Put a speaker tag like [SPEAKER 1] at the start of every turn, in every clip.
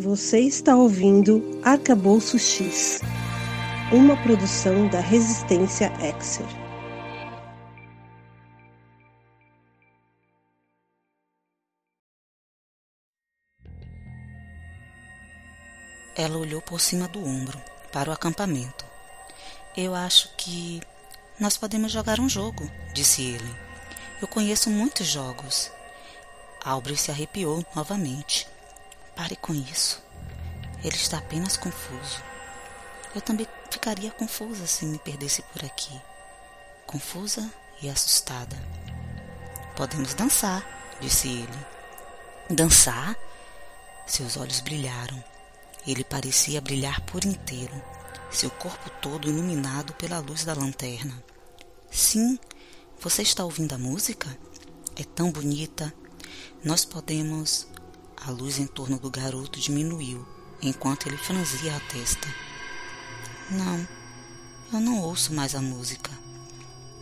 [SPEAKER 1] Você está ouvindo Arcabouço X, uma produção da Resistência Exer.
[SPEAKER 2] Ela olhou por cima do ombro para o acampamento. Eu acho que nós podemos jogar um jogo, disse ele. Eu conheço muitos jogos. Aubrey se arrepiou novamente. Pare com isso. Ele está apenas confuso. Eu também ficaria confusa se me perdesse por aqui. Confusa e assustada. Podemos dançar, disse ele. Dançar? Seus olhos brilharam. Ele parecia brilhar por inteiro, seu corpo todo iluminado pela luz da lanterna. Sim, você está ouvindo a música? É tão bonita. Nós podemos a luz em torno do garoto diminuiu enquanto ele franzia a testa. Não, eu não ouço mais a música.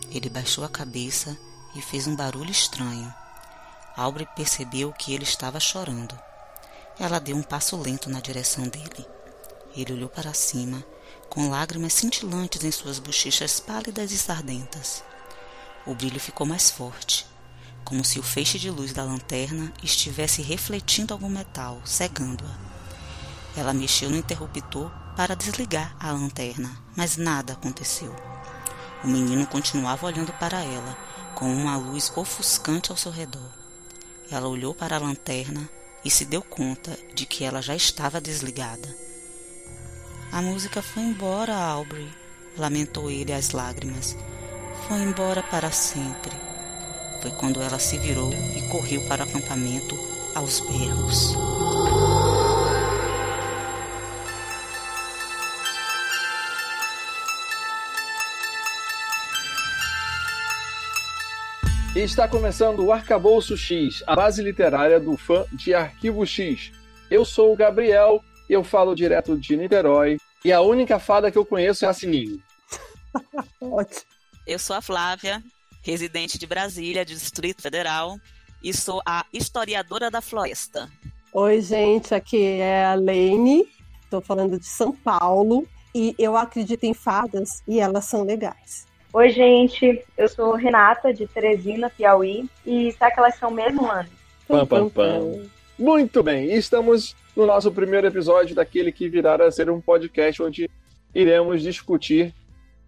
[SPEAKER 2] Ele baixou a cabeça e fez um barulho estranho. Aubrey percebeu que ele estava chorando. Ela deu um passo lento na direção dele. Ele olhou para cima, com lágrimas cintilantes em suas bochechas pálidas e sardentas. O brilho ficou mais forte como se o feixe de luz da lanterna estivesse refletindo algum metal, cegando-a. Ela mexeu no interruptor para desligar a lanterna, mas nada aconteceu. O menino continuava olhando para ela, com uma luz ofuscante ao seu redor. Ela olhou para a lanterna e se deu conta de que ela já estava desligada. A música foi embora, Aubrey, lamentou ele às lágrimas. Foi embora para sempre. Foi quando ela se virou e correu para o acampamento aos berros.
[SPEAKER 3] E está começando o Arcabouço X, a base literária do fã de Arquivo X. Eu sou o Gabriel, eu falo direto de Niterói, e a única fada que eu conheço é a Sininho.
[SPEAKER 4] Ótimo. Eu sou a Flávia, residente de Brasília, Distrito Federal, e sou a historiadora da floresta.
[SPEAKER 1] Oi, gente, aqui é a Lene, estou falando de São Paulo, e eu acredito em fadas e elas são legais.
[SPEAKER 5] Oi, gente, eu sou Renata, de Teresina, Piauí, e será que elas são mesmo, Ana?
[SPEAKER 3] Pam, pam, pam. Muito bem, estamos no nosso primeiro episódio daquele que virá a ser um podcast onde iremos discutir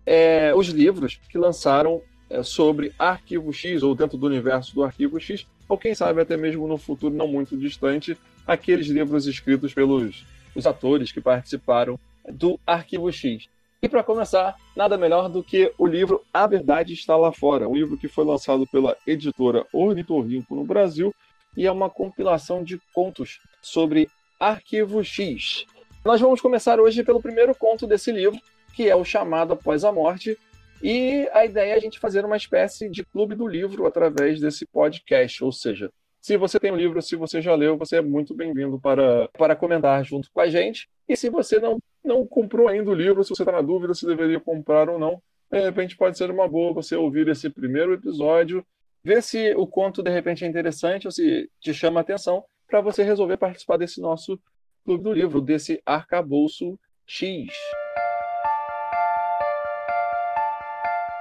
[SPEAKER 3] é, os livros que lançaram sobre Arquivo X, ou dentro do universo do Arquivo X, ou quem sabe até mesmo no futuro não muito distante, aqueles livros escritos pelos os atores que participaram do Arquivo X. E para começar, nada melhor do que o livro A Verdade Está Lá Fora, um livro que foi lançado pela editora Ornitorrinco no Brasil e é uma compilação de contos sobre Arquivo X. Nós vamos começar hoje pelo primeiro conto desse livro, que é o chamado Após a Morte, e a ideia é a gente fazer uma espécie de clube do livro através desse podcast. Ou seja, se você tem um livro, se você já leu, você é muito bem-vindo para, para comentar junto com a gente. E se você não, não comprou ainda o livro, se você está na dúvida se deveria comprar ou não, de repente pode ser uma boa você ouvir esse primeiro episódio, ver se o conto de repente é interessante ou se te chama a atenção, para você resolver participar desse nosso clube do livro, desse arcabouço X.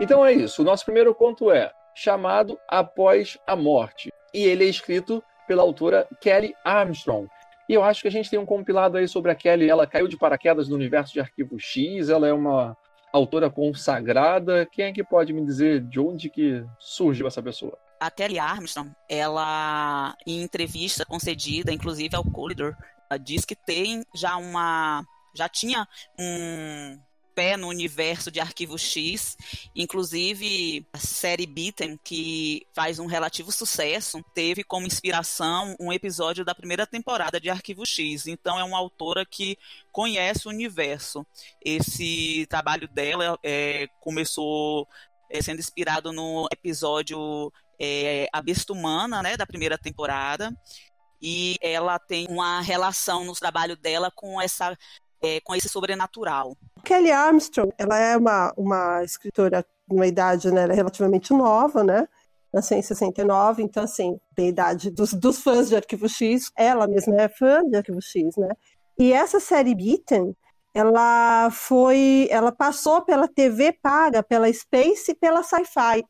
[SPEAKER 3] Então é isso. O nosso primeiro conto é chamado Após a Morte. E ele é escrito pela autora Kelly Armstrong. E eu acho que a gente tem um compilado aí sobre a Kelly. Ela caiu de paraquedas no universo de Arquivo X. Ela é uma autora consagrada. Quem é que pode me dizer de onde que surgiu essa pessoa?
[SPEAKER 4] A Kelly Armstrong, ela, em entrevista concedida, inclusive ao Collider, diz que tem já uma. já tinha um pé no universo de Arquivo X. Inclusive, a série Beaten, que faz um relativo sucesso, teve como inspiração um episódio da primeira temporada de Arquivo X. Então, é uma autora que conhece o universo. Esse trabalho dela é, começou é, sendo inspirado no episódio é, A Besta Humana, né, da primeira temporada e ela tem uma relação no trabalho dela com essa é, com esse sobrenatural.
[SPEAKER 1] Kelly Armstrong, ela é uma, uma escritora numa idade né, é relativamente nova, né? Nasceu em 69, então, assim, da idade dos, dos fãs de Arquivo X, ela mesma é fã de Arquivo X, né? E essa série Beaten, ela foi, ela passou pela TV paga, pela Space e pela Sci-Fi,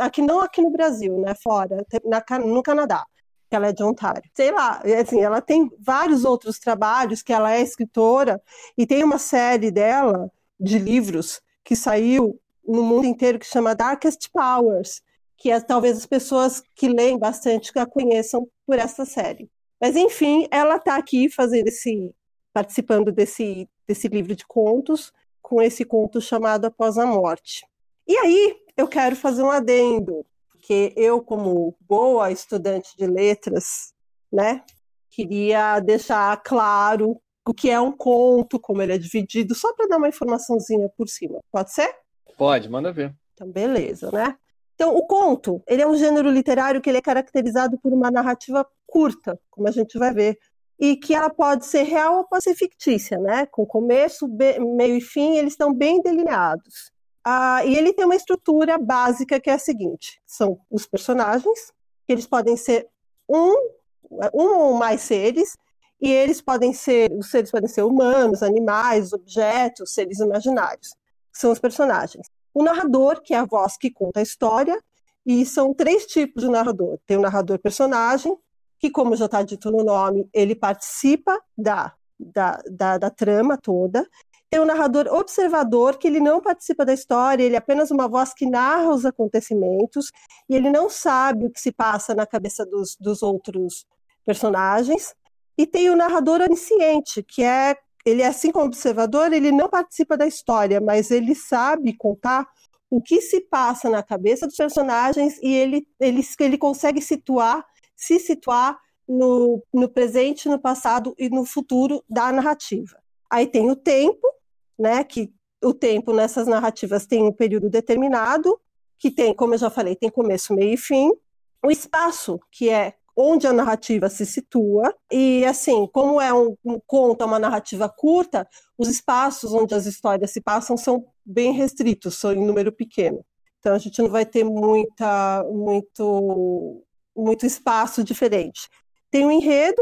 [SPEAKER 1] aqui não aqui no Brasil, né, fora, na, no Canadá, que ela é de Ontário. Sei lá, assim, ela tem vários outros trabalhos que ela é escritora e tem uma série dela de livros que saiu no mundo inteiro que chama Darkest Powers, que é, talvez as pessoas que leem bastante a conheçam por essa série. Mas enfim, ela está aqui fazendo esse, participando desse, desse livro de contos, com esse conto chamado Após a Morte. E aí eu quero fazer um adendo, porque eu, como boa estudante de letras, né, queria deixar claro o que é um conto, como ele é dividido, só para dar uma informaçãozinha por cima. Pode ser?
[SPEAKER 3] Pode, manda ver.
[SPEAKER 1] Então, beleza, né? Então, o conto, ele é um gênero literário que ele é caracterizado por uma narrativa curta, como a gente vai ver, e que ela pode ser real ou pode ser fictícia, né? Com começo, meio e fim, eles estão bem delineados. Ah, e ele tem uma estrutura básica que é a seguinte: são os personagens, que eles podem ser um, um ou mais seres, e eles podem ser, os seres podem ser humanos, animais, objetos, seres imaginários são os personagens. O narrador, que é a voz que conta a história, e são três tipos de narrador. Tem o narrador personagem, que, como já está dito no nome, ele participa da, da, da, da trama toda. Tem o narrador observador, que ele não participa da história, ele é apenas uma voz que narra os acontecimentos, e ele não sabe o que se passa na cabeça dos, dos outros personagens. E tem o narrador onisciente, que é ele, assim como observador, ele não participa da história, mas ele sabe contar o que se passa na cabeça dos personagens e ele, ele, ele consegue situar, se situar no, no presente, no passado e no futuro da narrativa. Aí tem o tempo, né, que o tempo nessas narrativas tem um período determinado, que tem, como eu já falei, tem começo, meio e fim. O espaço, que é onde a narrativa se situa. E, assim, como é um, um conto, é uma narrativa curta, os espaços onde as histórias se passam são bem restritos, são em número pequeno. Então, a gente não vai ter muita, muito, muito espaço diferente. Tem o um enredo,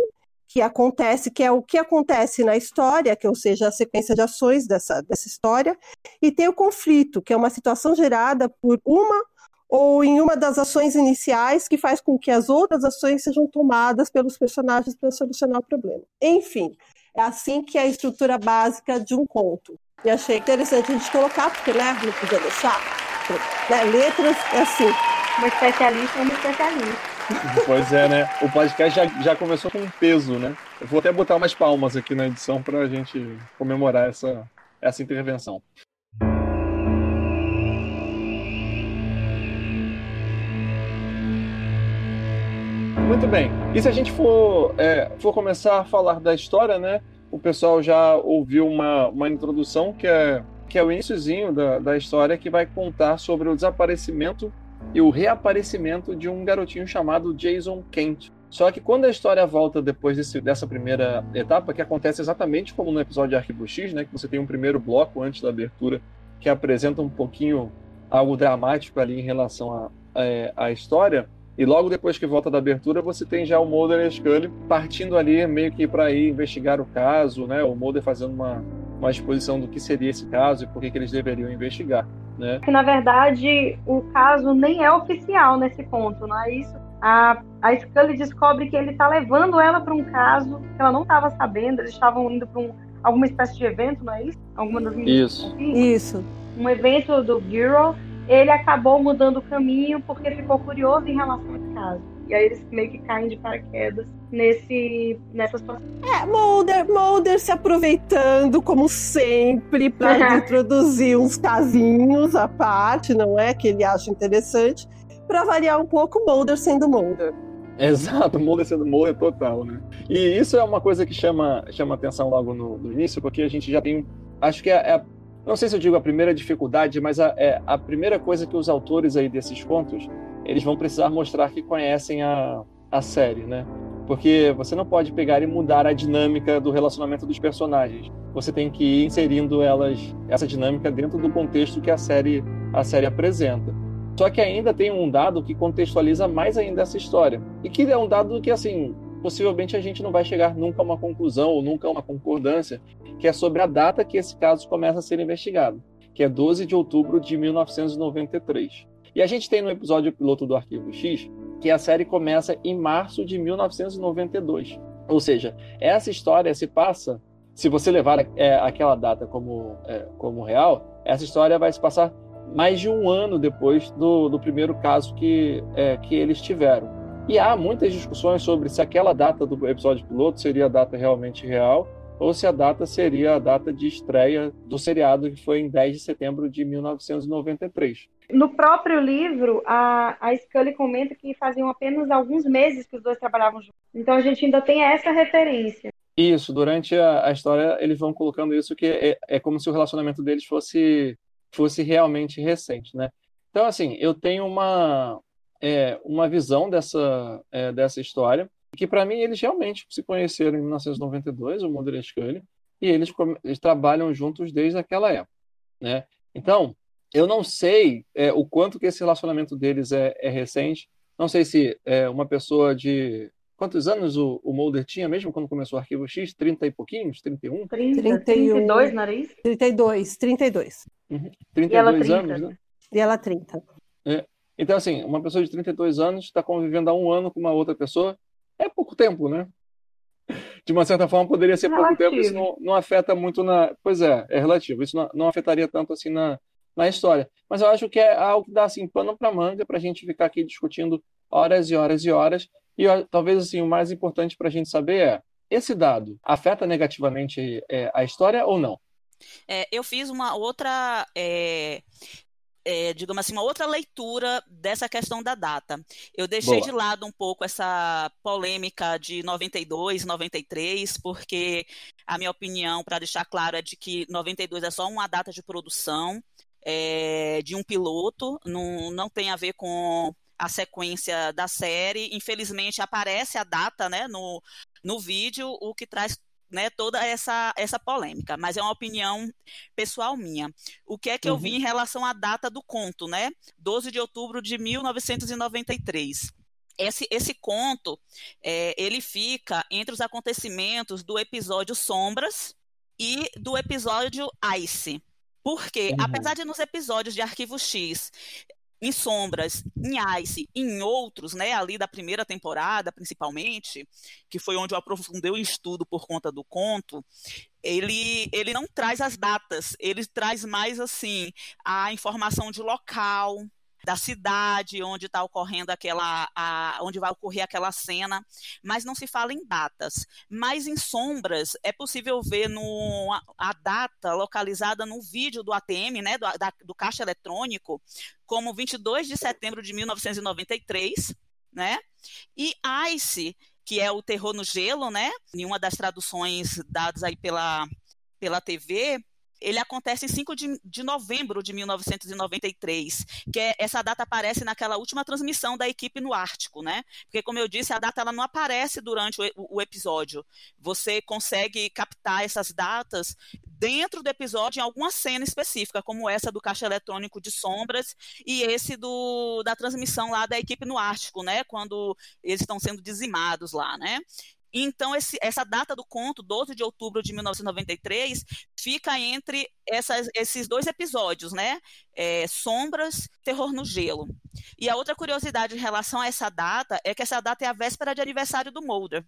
[SPEAKER 1] que acontece, que é o que acontece na história, que ou seja, a sequência de ações dessa, dessa história, e tem o conflito, que é uma situação gerada por uma ou em uma das ações iniciais que faz com que as outras ações sejam tomadas pelos personagens para solucionar o problema. Enfim, é assim que é a estrutura básica de um conto. E achei interessante a gente colocar, porque né, não podia deixar. Né, letras é assim.
[SPEAKER 5] Uma especialista é uma especialista.
[SPEAKER 3] Pois é, né? O podcast já, já começou com um peso, né? Eu vou até botar umas palmas aqui na edição para a gente comemorar essa, essa intervenção. Muito bem. E se a gente for, é, for começar a falar da história, né? O pessoal já ouviu uma, uma introdução que é, que é o iníciozinho da, da história que vai contar sobre o desaparecimento e o reaparecimento de um garotinho chamado Jason Kent. Só que quando a história volta depois desse, dessa primeira etapa, que acontece exatamente como no episódio de Arquivo X, né, que você tem um primeiro bloco antes da abertura que apresenta um pouquinho algo dramático ali em relação à é, história, e logo depois que volta da abertura, você tem já o Mulder e a Scully partindo ali meio que para ir investigar o caso, né? O Mulder fazendo uma, uma exposição do que seria esse caso e por que, que eles deveriam investigar, né?
[SPEAKER 5] Que na verdade o caso nem é oficial nesse ponto, não é isso? A, a Scully descobre que ele está levando ela para um caso que ela não estava sabendo, eles estavam indo para um, alguma espécie de evento, não é isso? Alguma das
[SPEAKER 3] Isso.
[SPEAKER 1] Isso.
[SPEAKER 5] Um evento do Bureau ele acabou mudando o caminho porque ficou curioso em relação a esse caso. E aí eles meio que caem de paraquedas nesse, nessa situação.
[SPEAKER 1] É, Mulder, Mulder se aproveitando, como sempre, para introduzir uns casinhos à parte, não é? Que ele acha interessante, para variar um pouco, Mulder sendo Mulder.
[SPEAKER 3] Exato, Mulder sendo Mulder total, né? E isso é uma coisa que chama, chama atenção logo no, no início, porque a gente já tem. Acho que é, é não sei se eu digo a primeira dificuldade, mas a, é, a primeira coisa que os autores aí desses contos, eles vão precisar mostrar que conhecem a, a série, né? Porque você não pode pegar e mudar a dinâmica do relacionamento dos personagens. Você tem que ir inserindo elas, essa dinâmica dentro do contexto que a série, a série apresenta. Só que ainda tem um dado que contextualiza mais ainda essa história. E que é um dado que, assim, possivelmente a gente não vai chegar nunca a uma conclusão ou nunca a uma concordância, que é sobre a data que esse caso começa a ser investigado, que é 12 de outubro de 1993. E a gente tem no episódio piloto do Arquivo X que a série começa em março de 1992. Ou seja, essa história se passa, se você levar é, aquela data como, é, como real, essa história vai se passar mais de um ano depois do, do primeiro caso que, é, que eles tiveram. E há muitas discussões sobre se aquela data do episódio piloto seria a data realmente real ou se a data seria a data de estreia do seriado, que foi em 10 de setembro de 1993.
[SPEAKER 5] No próprio livro, a, a Scully comenta que faziam apenas alguns meses que os dois trabalhavam juntos. Então a gente ainda tem essa referência.
[SPEAKER 3] Isso, durante a, a história eles vão colocando isso que é, é como se o relacionamento deles fosse fosse realmente recente, né? Então, assim, eu tenho uma, é, uma visão dessa, é, dessa história, que para mim eles realmente se conheceram em 1992, o Mulder e a Scully, e eles, eles trabalham juntos desde aquela época, né? Então, eu não sei é, o quanto que esse relacionamento deles é, é recente, não sei se é uma pessoa de Quantos anos o, o Mulder tinha mesmo quando começou o Arquivo X? 30 e pouquinhos? 31?
[SPEAKER 5] 30, 31, 32, nariz?
[SPEAKER 1] 32, 32.
[SPEAKER 3] Uhum. 32 anos, né?
[SPEAKER 1] E ela 30.
[SPEAKER 3] É. Então, assim, uma pessoa de 32 anos está convivendo há um ano com uma outra pessoa, é pouco tempo, né? De uma certa forma, poderia ser relativo. pouco tempo, isso não, não, afeta muito na. Pois é, é relativo, isso não, não afetaria tanto assim na, na história. Mas eu acho que é algo que dá assim, pano para manga para a gente ficar aqui discutindo horas e horas e horas e talvez assim, o mais importante para a gente saber é: esse dado afeta negativamente é, a história ou não?
[SPEAKER 4] É, eu fiz uma outra. É, é, digamos assim, uma outra leitura dessa questão da data. Eu deixei Boa. de lado um pouco essa polêmica de 92, 93, porque a minha opinião, para deixar claro, é de que 92 é só uma data de produção é, de um piloto, não, não tem a ver com a sequência da série. Infelizmente, aparece a data né, no, no vídeo, o que traz né, toda essa, essa polêmica, mas é uma opinião pessoal minha. O que é que uhum. eu vi em relação à data do conto, né? 12 de outubro de 1993. Esse, esse conto, é, ele fica entre os acontecimentos do episódio Sombras e do episódio Ice. Porque, uhum. apesar de nos episódios de Arquivo X em Sombras, em Ice, em outros, né, ali da primeira temporada, principalmente, que foi onde eu aprofundei o estudo por conta do conto, ele, ele não traz as datas, ele traz mais assim a informação de local, da cidade onde está ocorrendo aquela, a, onde vai ocorrer aquela cena, mas não se fala em datas. Mas em sombras é possível ver no, a, a data localizada no vídeo do ATM, né, do, da, do caixa eletrônico, como 22 de setembro de 1993, né? E Ice, que é o terror no gelo, né? Em uma das traduções dadas aí pela pela TV, ele acontece em 5 de, de novembro de 1993, que é, essa data aparece naquela última transmissão da equipe no Ártico, né? Porque, como eu disse, a data ela não aparece durante o, o episódio. Você consegue captar essas datas dentro do episódio em alguma cena específica, como essa do caixa eletrônico de sombras e esse do, da transmissão lá da equipe no Ártico, né? Quando eles estão sendo dizimados lá, né? Então, esse, essa data do conto, 12 de outubro de 1993, fica entre essas, esses dois episódios, né? É, Sombras, Terror no Gelo. E a outra curiosidade em relação a essa data é que essa data é a véspera de aniversário do Mulder.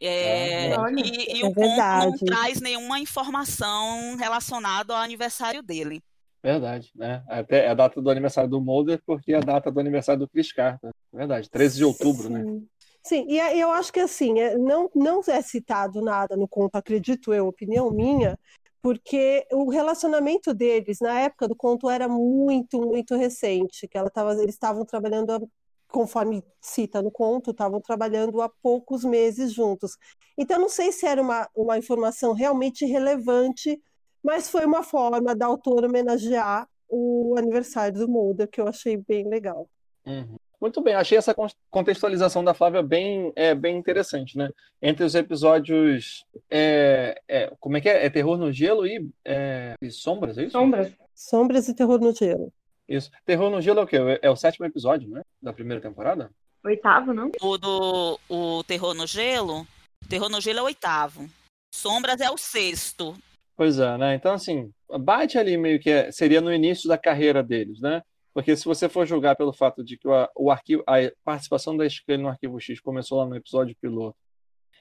[SPEAKER 4] É, e, e é o conto não traz nenhuma informação relacionada ao aniversário dele.
[SPEAKER 3] Verdade, né? Até é a data do aniversário do Mulder, porque é a data do aniversário do Chris Carter. Verdade, 13 de outubro, né? Sim. né?
[SPEAKER 1] Sim, e eu acho que assim, é, não, não é citado nada no conto, acredito eu, opinião minha, porque o relacionamento deles na época do conto era muito, muito recente, que ela tava, eles estavam trabalhando, conforme cita no conto, estavam trabalhando há poucos meses juntos. Então, não sei se era uma, uma informação realmente relevante, mas foi uma forma da autora homenagear o aniversário do Mulder, que eu achei bem legal.
[SPEAKER 3] Uhum. Muito bem, achei essa contextualização da Flávia bem, é, bem interessante, né? Entre os episódios. É, é, como é que é? É Terror no Gelo e, é, e Sombras, é isso?
[SPEAKER 5] Sombras.
[SPEAKER 1] Sombras e Terror no Gelo.
[SPEAKER 3] Isso. Terror no Gelo é o quê? É o sétimo episódio, né? Da primeira temporada?
[SPEAKER 5] Oitavo, não?
[SPEAKER 4] O do o Terror no Gelo. Terror no Gelo é o oitavo. Sombras é o sexto.
[SPEAKER 3] Pois é, né? Então, assim, bate ali meio que é, seria no início da carreira deles, né? Porque se você for julgar pelo fato de que o, o arquivo, a participação da Scully no Arquivo X começou lá no episódio piloto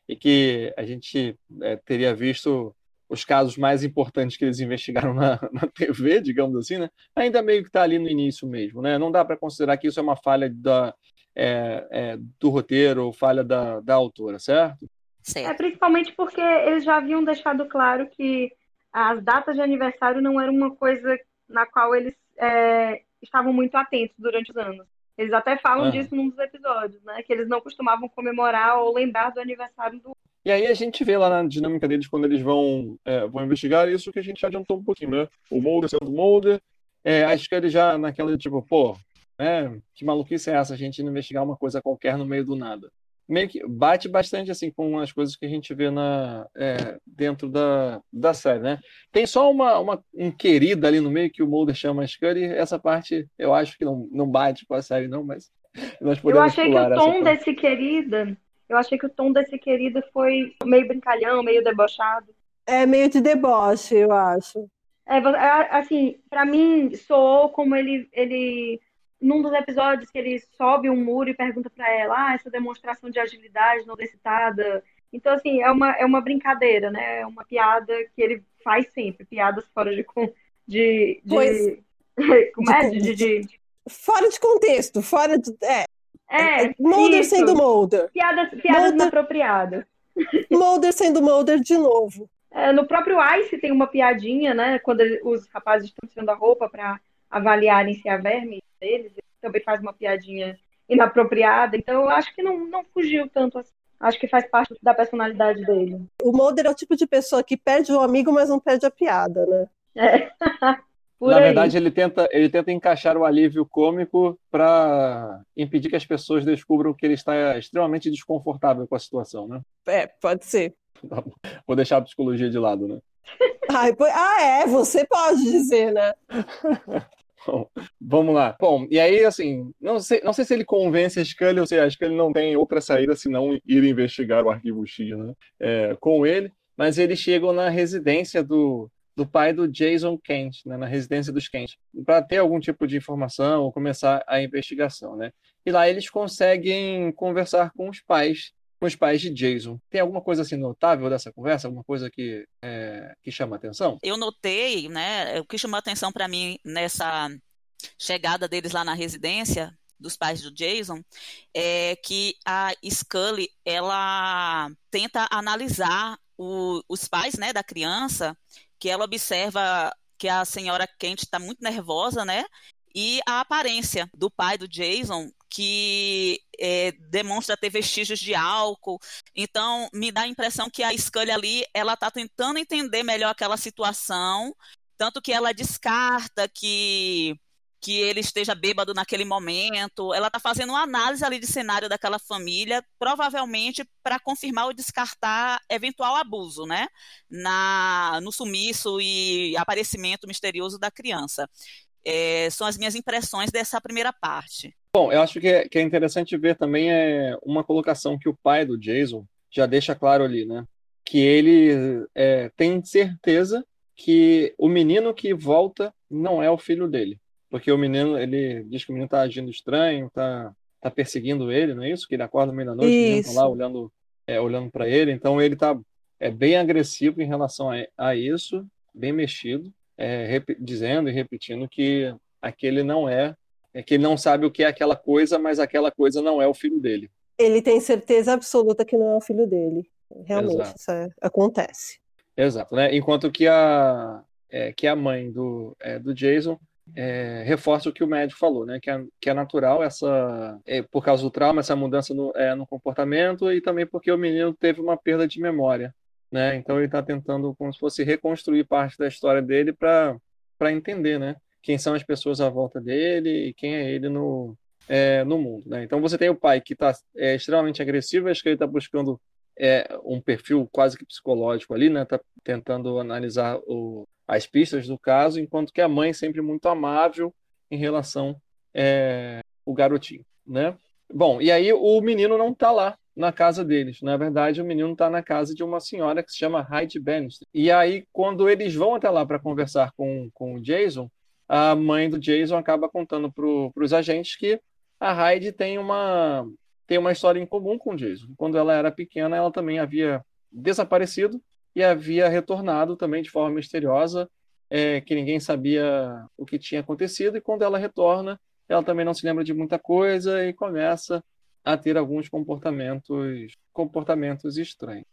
[SPEAKER 3] e que a gente é, teria visto os casos mais importantes que eles investigaram na, na TV, digamos assim, né? Ainda meio que está ali no início mesmo, né? Não dá para considerar que isso é uma falha da, é, é, do roteiro ou falha da, da autora, certo?
[SPEAKER 5] É principalmente porque eles já haviam deixado claro que as datas de aniversário não eram uma coisa na qual eles é, estavam muito atentos durante os anos. Eles até falam ah. disso num dos episódios, né? Que eles não costumavam comemorar ou lembrar do aniversário do.
[SPEAKER 3] E aí a gente vê lá na dinâmica deles quando eles vão, é, vão investigar isso que a gente já adiantou um pouquinho, né? O Mulder sendo Mulder, é, acho que ele já naquela tipo, pô, né? Que maluquice é essa a gente investigar uma coisa qualquer no meio do nada? Meio que bate bastante assim com as coisas que a gente vê na, é, dentro da, da série, né? Tem só uma, uma um querido ali no meio que o Mulder chama Scully, essa parte eu acho que não, não bate com a série não, mas nós podemos
[SPEAKER 5] Eu achei que o tom desse querida, eu achei que o tom desse querido foi meio brincalhão, meio debochado.
[SPEAKER 1] É meio de deboche, eu acho.
[SPEAKER 5] É, é assim, para mim soou como ele ele num dos episódios que ele sobe um muro e pergunta para ela, ah, essa demonstração de agilidade não excitada. Então, assim, é uma, é uma brincadeira, né? É uma piada que ele faz sempre, piadas fora de. de, de como é? De, de, de,
[SPEAKER 1] Fora de contexto, fora de. É.
[SPEAKER 5] É,
[SPEAKER 1] é Mulder isso. sendo Mulder.
[SPEAKER 5] Piadas, piadas Mulder, inapropriadas.
[SPEAKER 1] Mulder sendo Mulder de novo.
[SPEAKER 5] É, no próprio Ice tem uma piadinha, né? Quando os rapazes estão tirando a roupa para avaliarem se há verme deles, ele também faz uma piadinha inapropriada, então eu acho que não, não fugiu tanto assim. Acho que faz parte da personalidade dele.
[SPEAKER 1] O Mulder é o tipo de pessoa que perde o amigo, mas não perde a piada, né?
[SPEAKER 5] É.
[SPEAKER 3] Na aí. verdade, ele tenta, ele tenta encaixar o alívio cômico para impedir que as pessoas descubram que ele está extremamente desconfortável com a situação, né?
[SPEAKER 1] É, pode ser.
[SPEAKER 3] Vou deixar a psicologia de lado, né?
[SPEAKER 1] Ai, ah, é, você pode dizer, né?
[SPEAKER 3] Bom, vamos lá. Bom, e aí, assim, não sei, não sei se ele convence a Scully ou se a Scully não tem outra saída senão ir investigar o arquivo X, né? É, com ele, mas eles chegam na residência do, do pai do Jason Kent, né, na residência dos Kent, para ter algum tipo de informação ou começar a investigação, né? E lá eles conseguem conversar com os pais com os pais de Jason. Tem alguma coisa assim notável dessa conversa? Alguma coisa que, é, que chama atenção?
[SPEAKER 4] Eu notei, né? O que chamou atenção para mim nessa chegada deles lá na residência dos pais do Jason é que a Scully ela tenta analisar o, os pais né, da criança, que ela observa que a senhora Kent está muito nervosa, né? E a aparência do pai do Jason que é, demonstra ter vestígios de álcool. Então, me dá a impressão que a Scully ali, ela está tentando entender melhor aquela situação, tanto que ela descarta que que ele esteja bêbado naquele momento. Ela está fazendo uma análise ali de cenário daquela família, provavelmente para confirmar ou descartar eventual abuso, né? Na, no sumiço e aparecimento misterioso da criança. É, são as minhas impressões dessa primeira parte.
[SPEAKER 3] Bom, eu acho que é, que é interessante ver também é uma colocação que o pai do Jason já deixa claro ali, né? Que ele é, tem certeza que o menino que volta não é o filho dele. Porque o menino, ele diz que o menino está agindo estranho, está tá perseguindo ele, não é isso? Que ele acorda no meio da noite, o menino tá lá olhando, é, olhando para ele. Então ele está é, bem agressivo em relação a, a isso, bem mexido, é, dizendo e repetindo que aquele não é é que ele não sabe o que é aquela coisa, mas aquela coisa não é o filho dele.
[SPEAKER 1] Ele tem certeza absoluta que não é o filho dele. Realmente, Exato. isso é, acontece.
[SPEAKER 3] Exato, né? Enquanto que a, é, que a mãe do, é, do Jason é, reforça o que o médico falou, né? Que é, que é natural essa, é, por causa do trauma, essa mudança no, é, no comportamento e também porque o menino teve uma perda de memória, né? Então ele está tentando como se fosse reconstruir parte da história dele para para entender, né? Quem são as pessoas à volta dele e quem é ele no, é, no mundo. Né? Então você tem o pai que está é, extremamente agressivo, acho que ele está buscando é, um perfil quase que psicológico ali, né? Está tentando analisar o, as pistas do caso, enquanto que a mãe sempre muito amável em relação é, o garotinho, né? Bom, e aí o menino não tá lá na casa deles. Na verdade, o menino está na casa de uma senhora que se chama Hyde Bannister. E aí, quando eles vão até lá para conversar com, com o Jason, a mãe do Jason acaba contando para os agentes que a Hyde tem uma, tem uma história em comum com o Jason. Quando ela era pequena, ela também havia desaparecido e havia retornado também de forma misteriosa, é, que ninguém sabia o que tinha acontecido. E quando ela retorna, ela também não se lembra de muita coisa e começa a ter alguns comportamentos, comportamentos estranhos.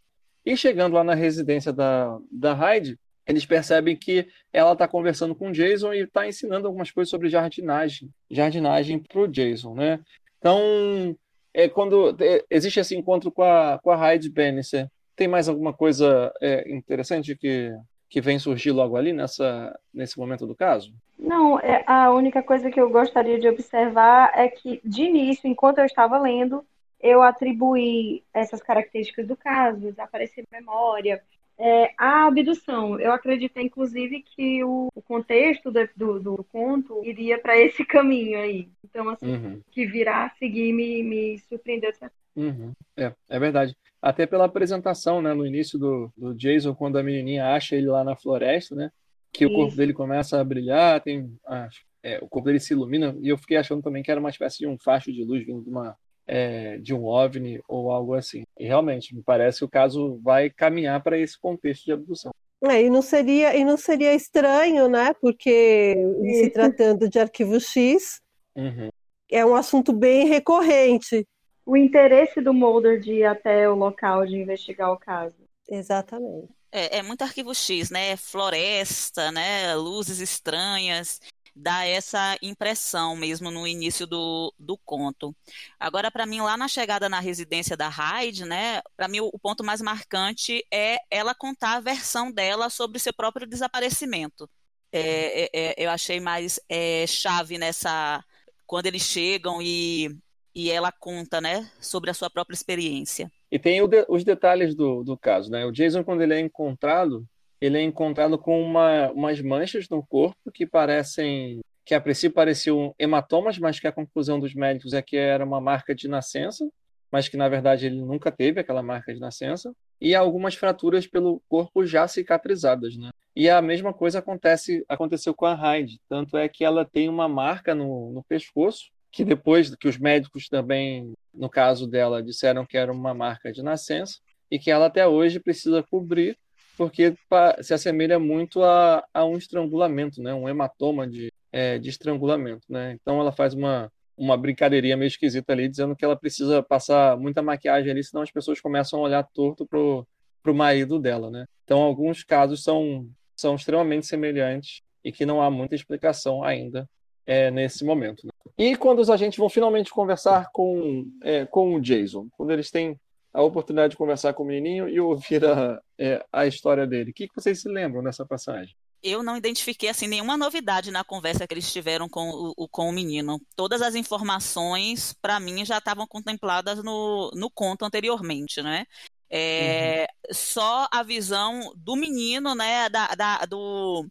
[SPEAKER 3] E chegando lá na residência da, da Hyde, eles percebem que ela está conversando com o Jason e está ensinando algumas coisas sobre jardinagem, jardinagem para o Jason, né? Então, é, quando é, existe esse encontro com a, com a Hyde Bennister, tem mais alguma coisa é, interessante que, que vem surgir logo ali nessa, nesse momento do caso?
[SPEAKER 5] Não, é, a única coisa que eu gostaria de observar é que, de início, enquanto eu estava lendo, eu atribuí essas características do caso, desaparecer memória, é, a abdução. Eu acredito, inclusive, que o, o contexto do, do, do, conto iria para esse caminho aí. Então, assim, uhum. que virá a seguir me, me surpreendeu.
[SPEAKER 3] Uhum. É, é verdade. Até pela apresentação, né, no início do, do Jason, quando a menininha acha ele lá na floresta, né? Que Isso. o corpo dele começa a brilhar, tem, ah, é, o corpo dele se ilumina, e eu fiquei achando também que era uma espécie de um facho de luz vindo de uma, é, de um OVNI ou algo assim. E realmente, me parece que o caso vai caminhar para esse contexto de abdução.
[SPEAKER 1] É, e, não seria, e não seria estranho, né? Porque se tratando de arquivo X, uhum. é um assunto bem recorrente.
[SPEAKER 5] O interesse do Mulder de ir até o local de investigar o caso.
[SPEAKER 1] Exatamente.
[SPEAKER 4] É, é muito arquivo X, né? Floresta, né? Luzes estranhas dá essa impressão mesmo no início do, do conto. Agora, para mim, lá na chegada na residência da Hyde, né, para mim o, o, ponto mais marcante é ela contar a versão dela sobre seu próprio desaparecimento. É, é, é eu achei mais é, chave nessa quando eles chegam e, e ela conta, né, sobre a sua própria experiência.
[SPEAKER 3] E tem os detalhes do, do caso, né? O Jason, quando ele é encontrado, ele é encontrado com uma, umas manchas no corpo que parecem que a princípio pareciam hematomas, mas que a conclusão dos médicos é que era uma marca de nascença, mas que na verdade ele nunca teve aquela marca de nascença, e algumas fraturas pelo corpo já cicatrizadas, né? E a mesma coisa acontece aconteceu com a Hyde, tanto é que ela tem uma marca no, no pescoço, que depois que os médicos também, no caso dela, disseram que era uma marca de nascença, e que ela até hoje precisa cobrir porque se assemelha muito a, a um estrangulamento, né? um hematoma de, é, de estrangulamento. Né? Então ela faz uma, uma brincadeirinha meio esquisita ali, dizendo que ela precisa passar muita maquiagem ali, senão as pessoas começam a olhar torto pro, pro marido dela. Né? Então alguns casos são, são extremamente semelhantes e que não há muita explicação ainda é, nesse momento. Né? E quando os agentes vão finalmente conversar com, é, com o Jason, quando eles têm a oportunidade de conversar com o menininho e ouvir a, é, a história dele. O que, que vocês se lembram dessa passagem?
[SPEAKER 4] eu não identifiquei assim nenhuma novidade na conversa que eles tiveram com o, com o menino. Todas as informações, para mim, já estavam contempladas no, no conto anteriormente, né? É, uhum. Só a visão do menino, né? Da, da, do,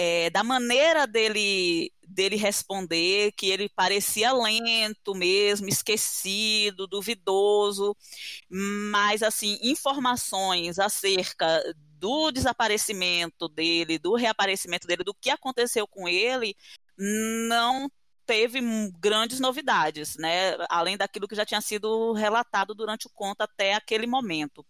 [SPEAKER 4] é, da maneira dele dele responder, que ele parecia lento mesmo, esquecido, duvidoso, mas assim, informações acerca do desaparecimento dele, do reaparecimento dele, do que aconteceu com ele, não teve grandes novidades, né? Além daquilo que já tinha sido relatado durante o conto até aquele momento.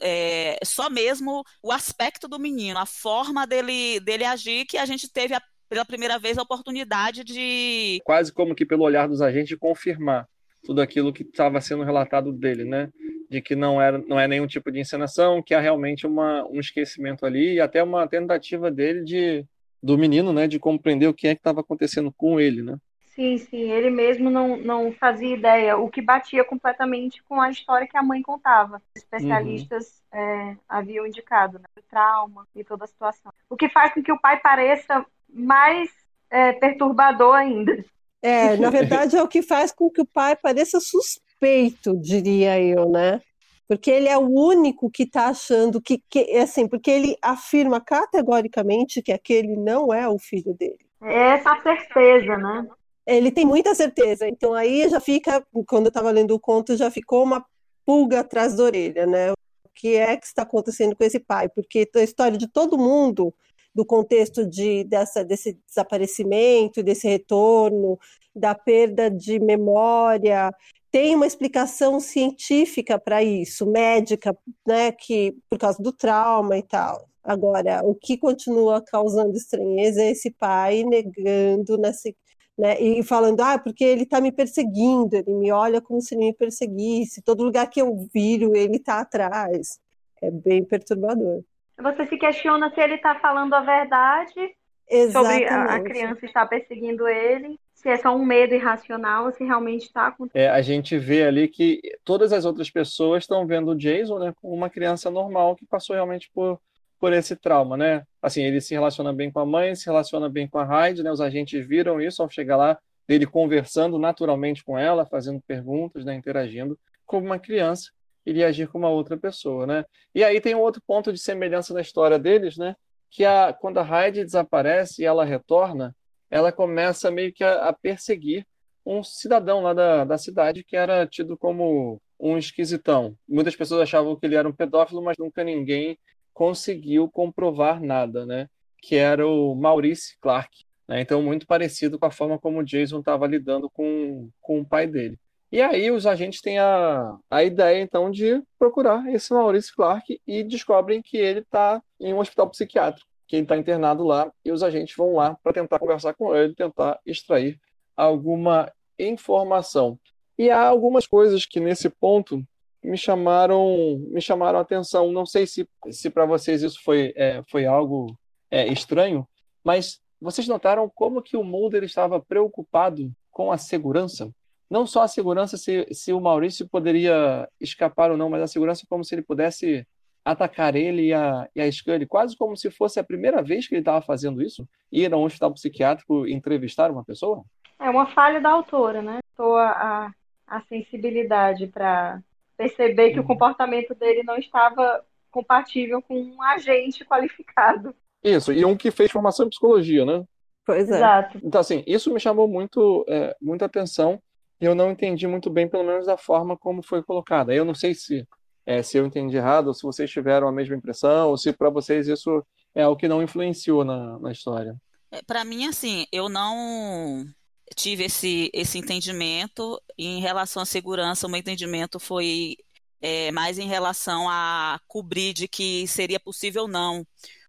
[SPEAKER 4] É, só mesmo o aspecto do menino, a forma dele, dele agir, que a gente teve a pela primeira vez a oportunidade de.
[SPEAKER 3] Quase como que pelo olhar dos agentes confirmar tudo aquilo que estava sendo relatado dele, né? De que não, era, não é nenhum tipo de encenação, que há realmente uma, um esquecimento ali e até uma tentativa dele de do menino, né, de compreender o que é que estava acontecendo com ele, né?
[SPEAKER 5] Sim, sim, ele mesmo não, não fazia ideia, o que batia completamente com a história que a mãe contava. Especialistas uhum. é, haviam indicado, né, o trauma e toda a situação. O que faz com que o pai pareça mais é, perturbador ainda.
[SPEAKER 1] É, na verdade é o que faz com que o pai pareça suspeito, diria eu, né? Porque ele é o único que está achando que, que, é assim, porque ele afirma categoricamente que aquele não é o filho dele.
[SPEAKER 5] É essa certeza, né?
[SPEAKER 1] Ele tem muita certeza. Então aí já fica, quando eu estava lendo o conto, já ficou uma pulga atrás da orelha, né? O que é que está acontecendo com esse pai? Porque a história de todo mundo, do contexto de, dessa, desse desaparecimento, desse retorno, da perda de memória, tem uma explicação científica para isso, médica, né, que por causa do trauma e tal. Agora, o que continua causando estranheza é esse pai negando nesse, né, e falando, ah, porque ele está me perseguindo, ele me olha como se ele me perseguisse, todo lugar que eu viro, ele está atrás. É bem perturbador.
[SPEAKER 5] Você se questiona se ele está falando a verdade Exatamente. sobre a, a criança estar perseguindo ele, se é só um medo irracional, se realmente está acontecendo.
[SPEAKER 3] É, a gente vê ali que todas as outras pessoas estão vendo o Jason né, como uma criança normal que passou realmente por, por esse trauma, né? Assim, ele se relaciona bem com a mãe, se relaciona bem com a Hyde, né? Os agentes viram isso ao chegar lá, dele conversando naturalmente com ela, fazendo perguntas, né, interagindo, como uma criança iria agir como uma outra pessoa, né? E aí tem um outro ponto de semelhança na história deles, né? Que a, quando a Hyde desaparece e ela retorna, ela começa meio que a, a perseguir um cidadão lá da, da cidade que era tido como um esquisitão. Muitas pessoas achavam que ele era um pedófilo, mas nunca ninguém conseguiu comprovar nada, né? Que era o Maurice Clark. Né? Então, muito parecido com a forma como o Jason estava lidando com, com o pai dele. E aí os agentes têm a, a ideia, então, de procurar esse Maurice Clark e descobrem que ele está em um hospital psiquiátrico que ele está internado lá e os agentes vão lá para tentar conversar com ele, tentar extrair alguma informação. E há algumas coisas que nesse ponto me chamaram me chamaram a atenção. Não sei se, se para vocês isso foi, é, foi algo é, estranho, mas vocês notaram como que o Mulder estava preocupado com a segurança? Não só a segurança se, se o Maurício poderia escapar ou não, mas a segurança como se ele pudesse atacar ele e a, e a Scully, quase como se fosse a primeira vez que ele estava fazendo isso, ir a um hospital psiquiátrico entrevistar uma pessoa?
[SPEAKER 5] É uma falha da autora, né? A, a, a sensibilidade para perceber que o uhum. comportamento dele não estava compatível com um agente qualificado.
[SPEAKER 3] Isso, e um que fez formação em psicologia, né?
[SPEAKER 1] Pois é.
[SPEAKER 5] Exato.
[SPEAKER 3] Então, assim, isso me chamou muito, é, muita atenção e eu não entendi muito bem, pelo menos da forma como foi colocada. Eu não sei se é, se eu entendi errado, ou se vocês tiveram a mesma impressão, ou se para vocês isso é o que não influenciou na, na história.
[SPEAKER 4] É, para mim, assim, eu não tive esse, esse entendimento em relação à segurança. O meu entendimento foi é, mais em relação a cobrir de que seria possível ou não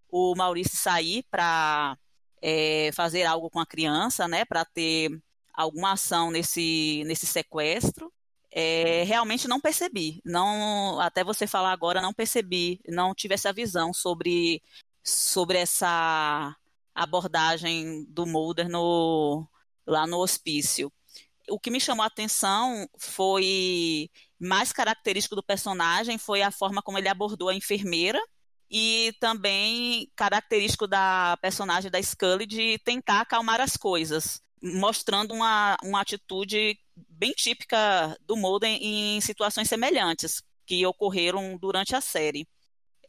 [SPEAKER 4] o Maurício sair para é, fazer algo com a criança, né, para ter alguma ação nesse, nesse sequestro é, realmente não percebi. Não, até você falar agora, não percebi, não tive essa visão sobre, sobre essa abordagem do Mulder no, lá no hospício. O que me chamou a atenção foi mais característico do personagem foi a forma como ele abordou a enfermeira e também característico da personagem da Scully de tentar acalmar as coisas, mostrando uma, uma atitude bem típica do Mulder em situações semelhantes que ocorreram durante a série.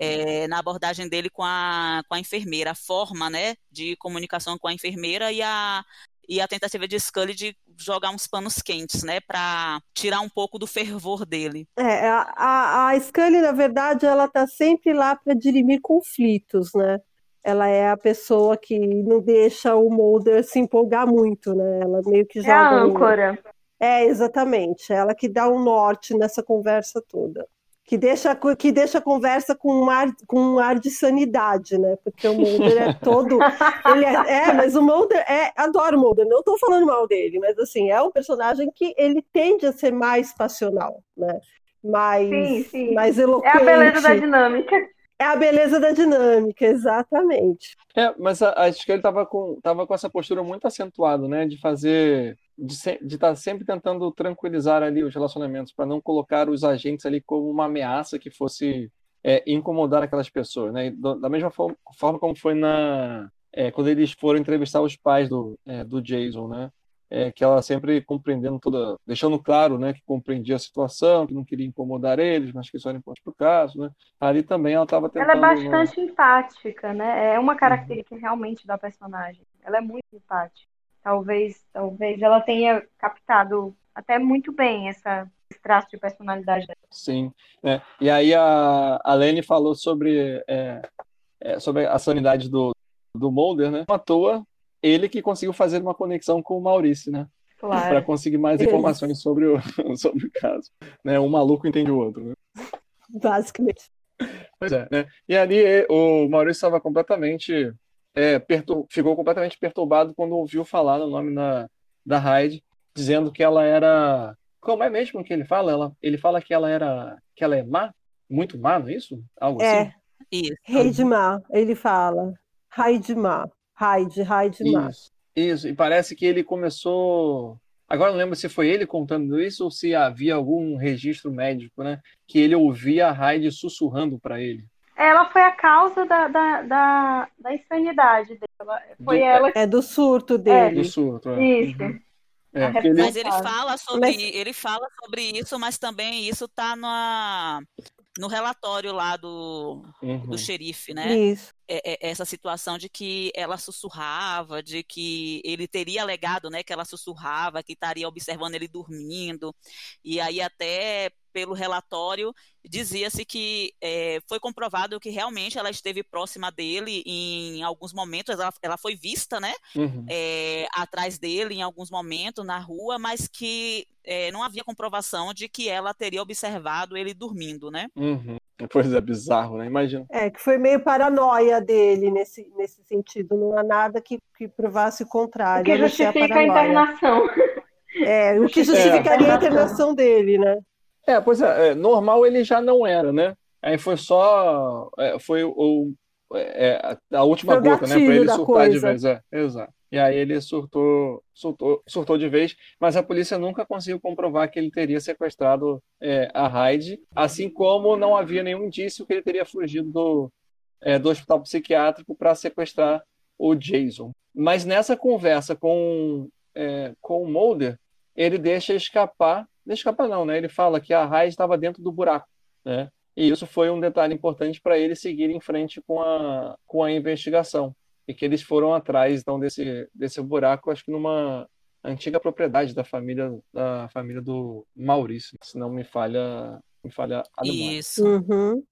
[SPEAKER 4] É, na abordagem dele com a, com a enfermeira, a forma né, de comunicação com a enfermeira e a, e a tentativa de Scully de jogar uns panos quentes, né, para tirar um pouco do fervor dele.
[SPEAKER 1] É, a, a, Scully, na verdade, ela tá sempre lá para dirimir conflitos, né? Ela é a pessoa que não deixa o Mulder se empolgar muito, né? Ela meio que joga. É
[SPEAKER 5] a âncora.
[SPEAKER 1] É, exatamente. Ela que dá um norte nessa conversa toda. Que deixa, que deixa a conversa com um, ar, com um ar de sanidade, né? Porque o Mulder é todo. ele é, é, mas o Mulder é. Adoro o Mulder, não estou falando mal dele, mas assim, é um personagem que ele tende a ser mais passional, né? Mais, sim, sim. mais eloquente.
[SPEAKER 5] É a beleza da dinâmica.
[SPEAKER 1] É a beleza da dinâmica, exatamente.
[SPEAKER 3] É, mas acho que ele estava com, tava com essa postura muito acentuada, né? De fazer de estar tá sempre tentando tranquilizar ali os relacionamentos, para não colocar os agentes ali como uma ameaça que fosse é, incomodar aquelas pessoas, né? Da mesma forma, forma como foi na é, quando eles foram entrevistar os pais do, é, do Jason, né? É, que ela sempre compreendendo toda, deixando claro, né, que compreendia a situação, que não queria incomodar eles, mas que isso era importante para o caso, né? Ali também ela estava tentando.
[SPEAKER 5] Ela é bastante né... empática, né? É uma característica realmente da personagem. Ela é muito empática. Talvez, talvez ela tenha captado até muito bem essa esse traço de personalidade dela.
[SPEAKER 3] Sim. É. E aí a, a Lene falou sobre, é, é, sobre a sanidade do, do Mulder, né? À toa, ele que conseguiu fazer uma conexão com o Maurício, né?
[SPEAKER 5] Claro.
[SPEAKER 3] Para conseguir mais informações sobre o, sobre o caso. Né? Um maluco entende o outro. Né?
[SPEAKER 1] Basicamente.
[SPEAKER 3] Pois é, né? E ali o Maurício estava completamente. É, pertur... ficou completamente perturbado quando ouviu falar no nome da, da Hyde, dizendo que ela era. Como é mesmo que ele fala? Ela, ele fala que ela era. que ela é má? Muito má, não é isso? Algo
[SPEAKER 1] É,
[SPEAKER 3] assim?
[SPEAKER 4] Isso.
[SPEAKER 1] rei de má, ele fala. Raid de má. Raid, raid de má.
[SPEAKER 3] Isso. E parece que ele começou. Agora não lembro se foi ele contando isso ou se havia algum registro médico, né? Que ele ouvia a Hyde sussurrando para ele.
[SPEAKER 5] Ela foi a causa da, da, da, da insanidade dela. Foi
[SPEAKER 3] Do-
[SPEAKER 5] ela que.
[SPEAKER 1] É do surto dele.
[SPEAKER 3] Do surto. é.
[SPEAKER 5] Isso.
[SPEAKER 3] Uhum. É, ele-
[SPEAKER 4] Mas ele fala sobre,
[SPEAKER 1] Mas-
[SPEAKER 4] ele fala sobre isso, mas também isso tá na, no relatório lá do,
[SPEAKER 3] Uhum.
[SPEAKER 4] do xerife, né?
[SPEAKER 1] Isso.
[SPEAKER 4] É- é- essa situação de que ela sussurrava, de que ele teria alegado, né, que ela sussurrava, que estaria observando ele dormindo, e aí até pelo relatório dizia-se que é, foi comprovado que realmente ela esteve próxima dele em alguns momentos, ela, ela foi vista, né,
[SPEAKER 3] Uhum.
[SPEAKER 4] é, atrás dele em alguns momentos na rua, mas que é, não havia comprovação de que ela teria observado ele dormindo, né?
[SPEAKER 3] Uhum. Pois é, bizarro, né? Imagina.
[SPEAKER 1] É, que foi meio paranoia dele nesse, nesse sentido. Não há nada que, que provasse o contrário.
[SPEAKER 5] O que
[SPEAKER 1] a a
[SPEAKER 5] justifica a
[SPEAKER 1] paranoia.
[SPEAKER 5] internação.
[SPEAKER 1] É, o que
[SPEAKER 3] É.
[SPEAKER 1] justificaria a internação dele, né?
[SPEAKER 3] É, pois é, é, normal ele já não era, né? Aí foi só. é, foi o, é, a- a última
[SPEAKER 1] Foi
[SPEAKER 3] gota, né? Pra ele
[SPEAKER 1] da
[SPEAKER 3] surtar de
[SPEAKER 1] coisa.
[SPEAKER 3] vez. É, exato. E aí ele surtou, surtou, surtou de vez, mas a polícia nunca conseguiu comprovar que ele teria sequestrado é, a Hyde, assim como não havia nenhum indício que ele teria fugido do, é, do hospital psiquiátrico para sequestrar o Jason. Mas nessa conversa com, é, com o Mulder, ele deixa escapar, deixa escapar não, né? Ele fala que a Hyde estava dentro do buraco, né? E isso foi um detalhe importante para ele seguir em frente com a, com a investigação. E que eles foram atrás então desse, desse buraco, acho que numa antiga propriedade da família da família do Maurício, se não me falha, me falha a memória.
[SPEAKER 4] Isso.
[SPEAKER 1] Uhum.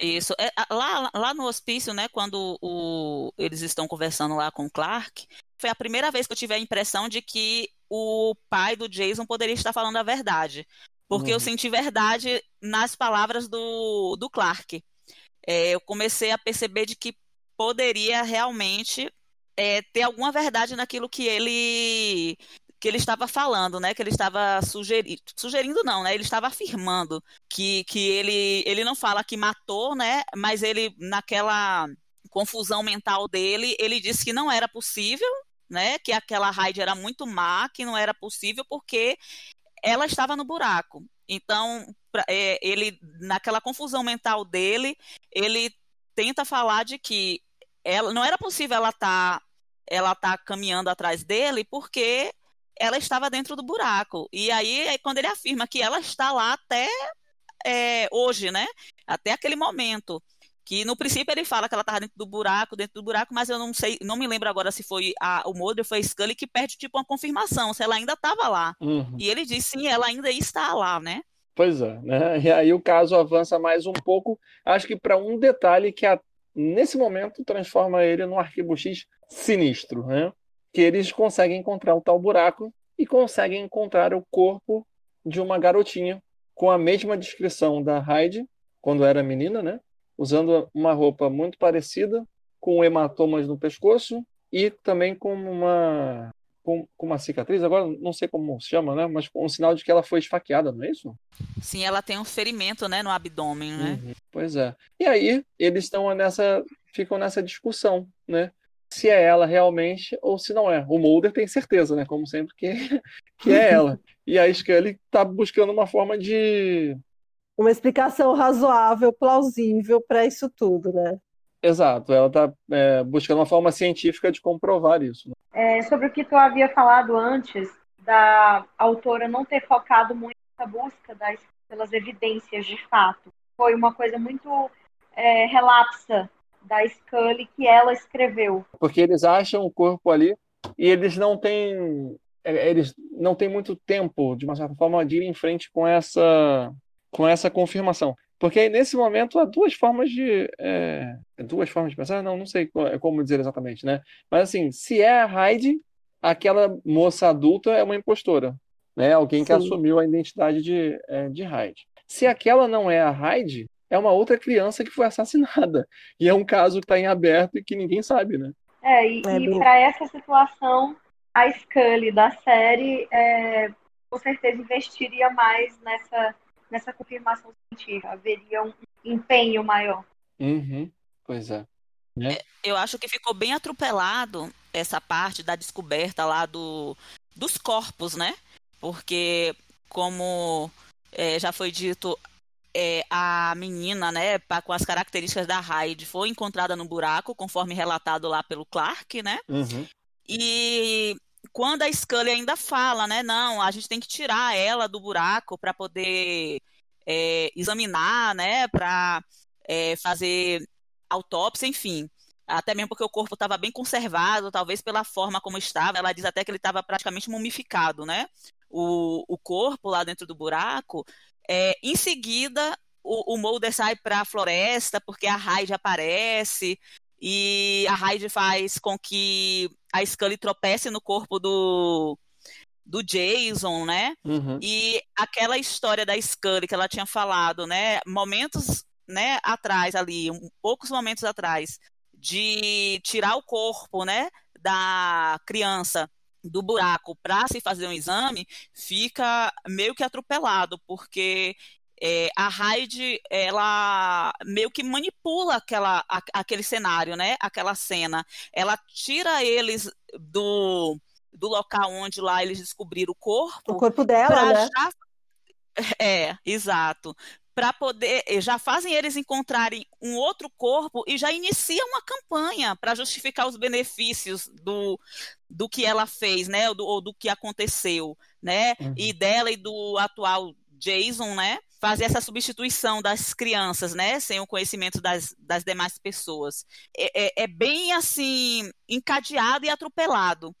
[SPEAKER 4] Isso. É, lá, lá no hospício, né, quando o, eles estão conversando lá com o Clark, foi a primeira vez que eu tive a impressão de que o pai do Jason poderia estar falando a verdade. Porque eu
[SPEAKER 3] Uhum.
[SPEAKER 4] senti verdade nas palavras do, do Clark. É, eu comecei a perceber de que poderia realmente é, ter alguma verdade naquilo que ele que ele estava falando, né? Que ele estava sugerindo, sugerindo não, né? Ele estava afirmando que, que ele, ele não fala que matou, né? Mas ele, naquela confusão mental dele, ele disse que não era possível, né? Que aquela raid era muito má, que não era possível porque ela estava no buraco. Então, pra- é, ele, naquela confusão mental dele, ele tenta falar de que ela, não era possível ela estar ela tá caminhando atrás dele porque ela estava dentro do buraco. E aí, é quando ele afirma que ela está lá até é, hoje, né? Até aquele momento. Que no princípio ele fala que ela estava dentro do buraco, dentro do buraco, mas eu não sei, não me lembro agora se foi a, o Mulder foi a Scully que pede tipo uma confirmação, se ela ainda estava lá.
[SPEAKER 3] Uhum.
[SPEAKER 4] E ele diz sim, ela ainda está lá, né?
[SPEAKER 3] Pois é, né? E aí o caso avança mais um pouco, acho que para um detalhe que a- nesse momento transforma ele num arquivo X sinistro, né? Que eles conseguem encontrar o tal buraco e conseguem encontrar o corpo de uma garotinha com a mesma descrição da Hyde quando era menina, né? Usando uma roupa muito parecida, com hematomas no pescoço e também com uma com, com uma cicatriz, agora não sei como se chama, né? Mas com um sinal de que ela foi esfaqueada, não é isso?
[SPEAKER 4] Sim, ela tem um ferimento, né, no abdômen, né?
[SPEAKER 3] Uhum, Pois é. E aí eles estão nessa, ficam nessa discussão, né? Se é ela realmente ou se não é. O Mulder tem certeza, né? Como sempre que, que é ela. E a Scully tá buscando uma forma de,
[SPEAKER 1] Uma explicação razoável, plausível para isso tudo, né?
[SPEAKER 3] exato, ela tá é, buscando uma forma científica de comprovar isso. né?
[SPEAKER 5] É, sobre o que tu havia falado antes, da autora não ter focado muito nessa busca das, pelas evidências de fato. Foi uma coisa muito é, relapsa da Scully que ela escreveu.
[SPEAKER 3] Porque eles acham o corpo ali e eles não têm é, eles não têm muito tempo, de uma certa forma, de ir em frente com essa com essa confirmação. Porque aí, nesse momento, há duas formas de. É, duas formas de pensar? Não, não sei como dizer exatamente, né? Mas assim, se é a Hyde, aquela moça adulta é uma impostora. Né? Alguém que Sim. assumiu a identidade de, é, de Hyde. Se aquela não é a Hyde, é uma outra criança que foi assassinada. E é um caso que está em aberto e que ninguém sabe, né?
[SPEAKER 5] É, e, é e para essa situação, a Scully da série é, com certeza investiria mais nessa nessa confirmação científica. Haveria um empenho maior.
[SPEAKER 3] Uhum. Pois é.
[SPEAKER 4] Né? é. Eu acho que ficou bem atropelado essa parte da descoberta lá do, dos corpos, né? Porque, como é, já foi dito, é, a menina, né, com as características da Hyde, foi encontrada no buraco, conforme relatado lá pelo Clark, né?
[SPEAKER 3] Uhum.
[SPEAKER 4] E quando a Scully ainda fala, né? Não, a gente tem que tirar ela do buraco para poder é, examinar, né? Para é, fazer autópsia, enfim. Até mesmo porque o corpo estava bem conservado, talvez pela forma como estava. Ela diz até que ele estava praticamente mumificado, né? O, o corpo lá dentro do buraco. É, em seguida, o, o Mulder sai para a floresta porque a Hyde aparece e a Hyde faz com que a Scully tropece no corpo do, do Jason, né?
[SPEAKER 3] Uhum.
[SPEAKER 4] E aquela história da Scully que ela tinha falado, né? Momentos né, atrás ali, um, poucos momentos atrás, de tirar o corpo, né, da criança do buraco para se fazer um exame, fica meio que atropelado, porque é, a Hyde, ela meio que manipula aquela, a, aquele cenário, né? Aquela cena. Ela tira eles do, do local onde lá eles descobriram o corpo.
[SPEAKER 1] O corpo dela, né? Já...
[SPEAKER 4] É, exato. Para poder, já fazem eles encontrarem um outro corpo e já iniciam uma campanha para justificar os benefícios do, do que ela fez, né? Ou do, ou do que aconteceu, né? Uhum. E dela e do atual Jason, né? Fazer essa substituição das crianças, né, sem o conhecimento das, das demais pessoas. É, é, é bem assim encadeado e atropelado.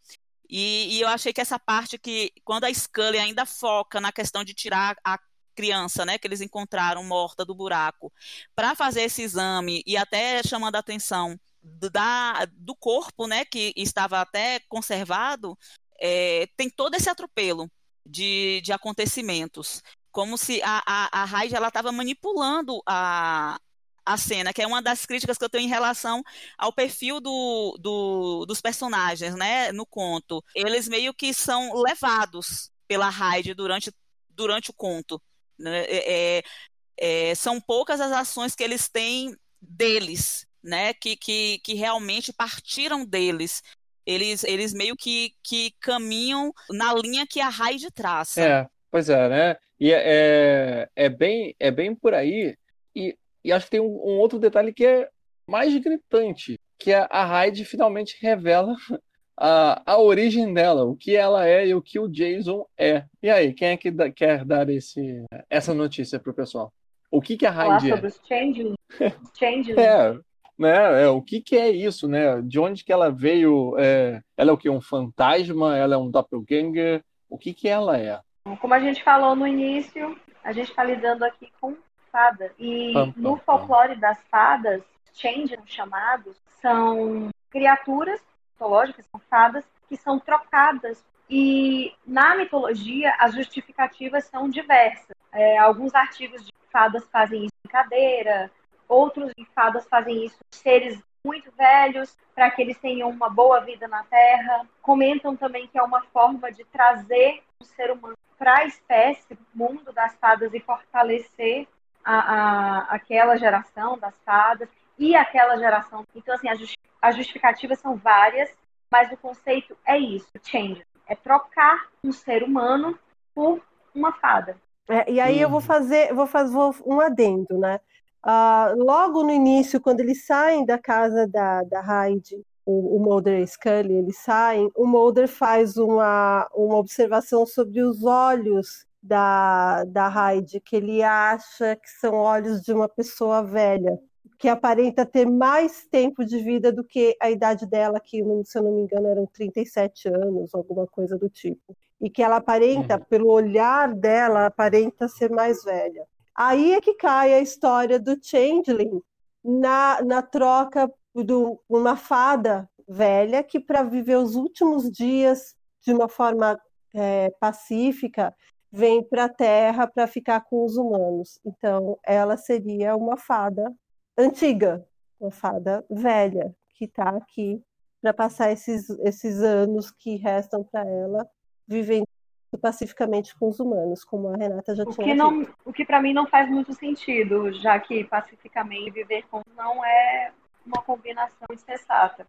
[SPEAKER 4] E, e, eu achei que essa parte que quando a Scully ainda foca na questão de tirar a criança, né, que eles encontraram morta do buraco, para fazer esse exame e até chamando a atenção da, do corpo, né, que estava até conservado, é, tem todo esse atropelo de, de acontecimentos como se a, a, a Raid ela estava manipulando a, a cena, que é uma das críticas que eu tenho em relação ao perfil do, do, dos personagens, né, no conto. Eles meio que são levados pela Raid durante, durante o conto. Né? É, é, é, são poucas as ações que eles têm deles, né, que, que, que realmente partiram deles. Eles, eles meio que, que caminham na linha que a Raid traça.
[SPEAKER 3] É, Pois é, né? E é, é, é bem, é bem por aí. E, e acho que tem um, um outro detalhe que é mais gritante, que é a Hyde finalmente revela a, a origem dela, o que ela é e o que o Jason é. E aí, quem é que da, quer dar esse, essa notícia pro pessoal? O que, que a Hyde
[SPEAKER 5] é? sobre os changelings. changelings.
[SPEAKER 3] é, né? É, o que, que é isso, né? De onde que ela veio? É, ela é o que? Um fantasma? Ela é um doppelganger? O que que ela é?
[SPEAKER 5] Como a gente falou no início, a gente está lidando aqui com fadas. E pam, pam, no folclore pam. das fadas, change chamados, são criaturas mitológicas, são fadas, que são trocadas. E na mitologia, as justificativas são diversas. É, alguns artigos de fadas fazem isso em cadeira, outros de fadas fazem isso seres muito velhos, para que eles tenham uma boa vida na Terra. Comentam também que é uma forma de trazer o ser humano para a espécie, mundo das fadas e fortalecer a, a, aquela geração das fadas e aquela geração. Então, assim, as, as justificativas são várias, mas o conceito é isso, change. É trocar um ser humano por uma fada.
[SPEAKER 1] É, e aí eu vou fazer, vou fazer um adendo, né? Uh, logo no início, quando eles saem da casa da, da Hyde, o, o Mulder e Scully, eles saem, o Mulder faz uma, uma observação sobre os olhos da, da Hyde, que ele acha que são olhos de uma pessoa velha. que aparenta ter mais tempo de vida do que a idade dela, que, se eu não me engano, eram 37 anos, alguma coisa do tipo. E que ela aparenta, uhum. pelo olhar dela, aparenta ser mais velha. Aí é que cai a história do Changeling na, na troca de uma fada velha que, para viver os últimos dias de uma forma é, pacífica, vem para a Terra para ficar com os humanos. Então, ela seria uma fada antiga, uma fada velha, que está aqui para passar esses, esses anos que restam para ela vivendo pacificamente com os humanos, como a Renata já
[SPEAKER 5] o
[SPEAKER 1] tinha
[SPEAKER 5] que não, O que para mim não faz muito sentido, já que pacificamente viver com não é uma combinação insensata.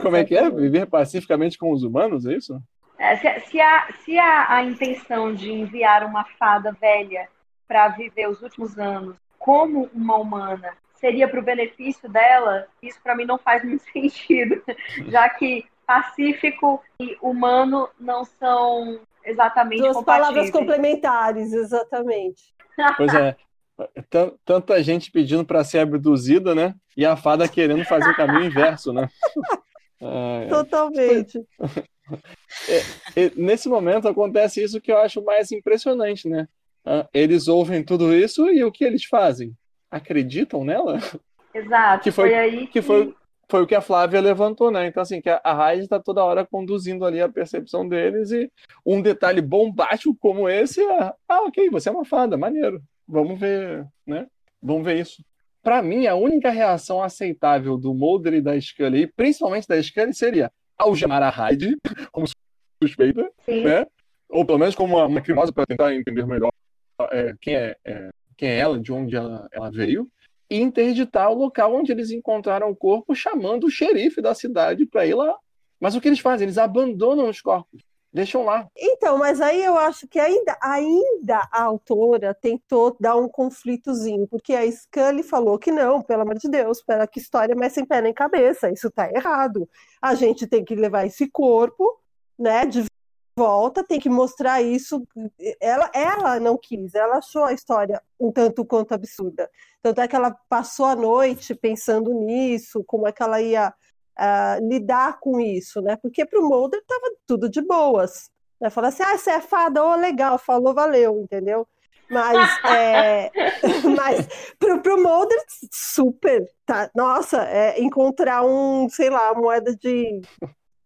[SPEAKER 3] Como é que é? Viver pacificamente com os humanos, é isso?
[SPEAKER 5] É, se, se, a, se a, a intenção de enviar uma fada velha para viver os últimos anos como uma humana seria para o benefício dela, isso para mim não faz muito sentido, já que pacífico e humano não são exatamente
[SPEAKER 1] Duas palavras complementares, exatamente.
[SPEAKER 3] Pois é. Tanta gente pedindo para ser abduzida, né? E a fada querendo fazer o caminho inverso, né?
[SPEAKER 1] Ah, Totalmente.
[SPEAKER 3] É, é, nesse momento acontece isso que eu acho mais impressionante, né? Ah, eles ouvem tudo isso e o que eles fazem? Acreditam nela?
[SPEAKER 5] Exato.
[SPEAKER 3] Que foi, foi aí que, que foi, foi o que a Flávia levantou, né? Então, assim, que a Raid está toda hora conduzindo ali a percepção deles e um detalhe bombástico como esse é, ah, ok, você é uma fada, maneiro. Vamos ver, né? Vamos ver isso. Para mim, a única reação aceitável do Mulder e da Scully, principalmente da Scully, seria algemar a Hyde como suspeita, Sim. né? Ou pelo menos como uma, uma criminosa para tentar entender melhor é, quem, é, é, quem é ela, de onde ela, ela veio, e interditar o local onde eles encontraram o corpo, chamando o xerife da cidade para ir lá. Mas o que eles fazem? Eles abandonam os corpos. Deixam lá.
[SPEAKER 1] Então, mas aí eu acho que ainda, ainda a autora tentou dar um conflitozinho, porque a Scully falou que não, pelo amor de Deus, para que história mais sem pé nem cabeça, isso está errado. A gente tem que levar esse corpo, né, de volta, tem que mostrar isso. Ela, ela não quis, ela achou a história um tanto quanto absurda. Tanto é que ela passou a noite pensando nisso, como é que ela ia uh, lidar com isso, né? Porque para o Mulder estava tudo de boas. Né? Falar assim, ah, você é fada, oh, legal, falou, valeu, entendeu? Mas, é, mas pro, pro Mulder, super, tá? Nossa, é, encontrar um, sei lá, moeda de,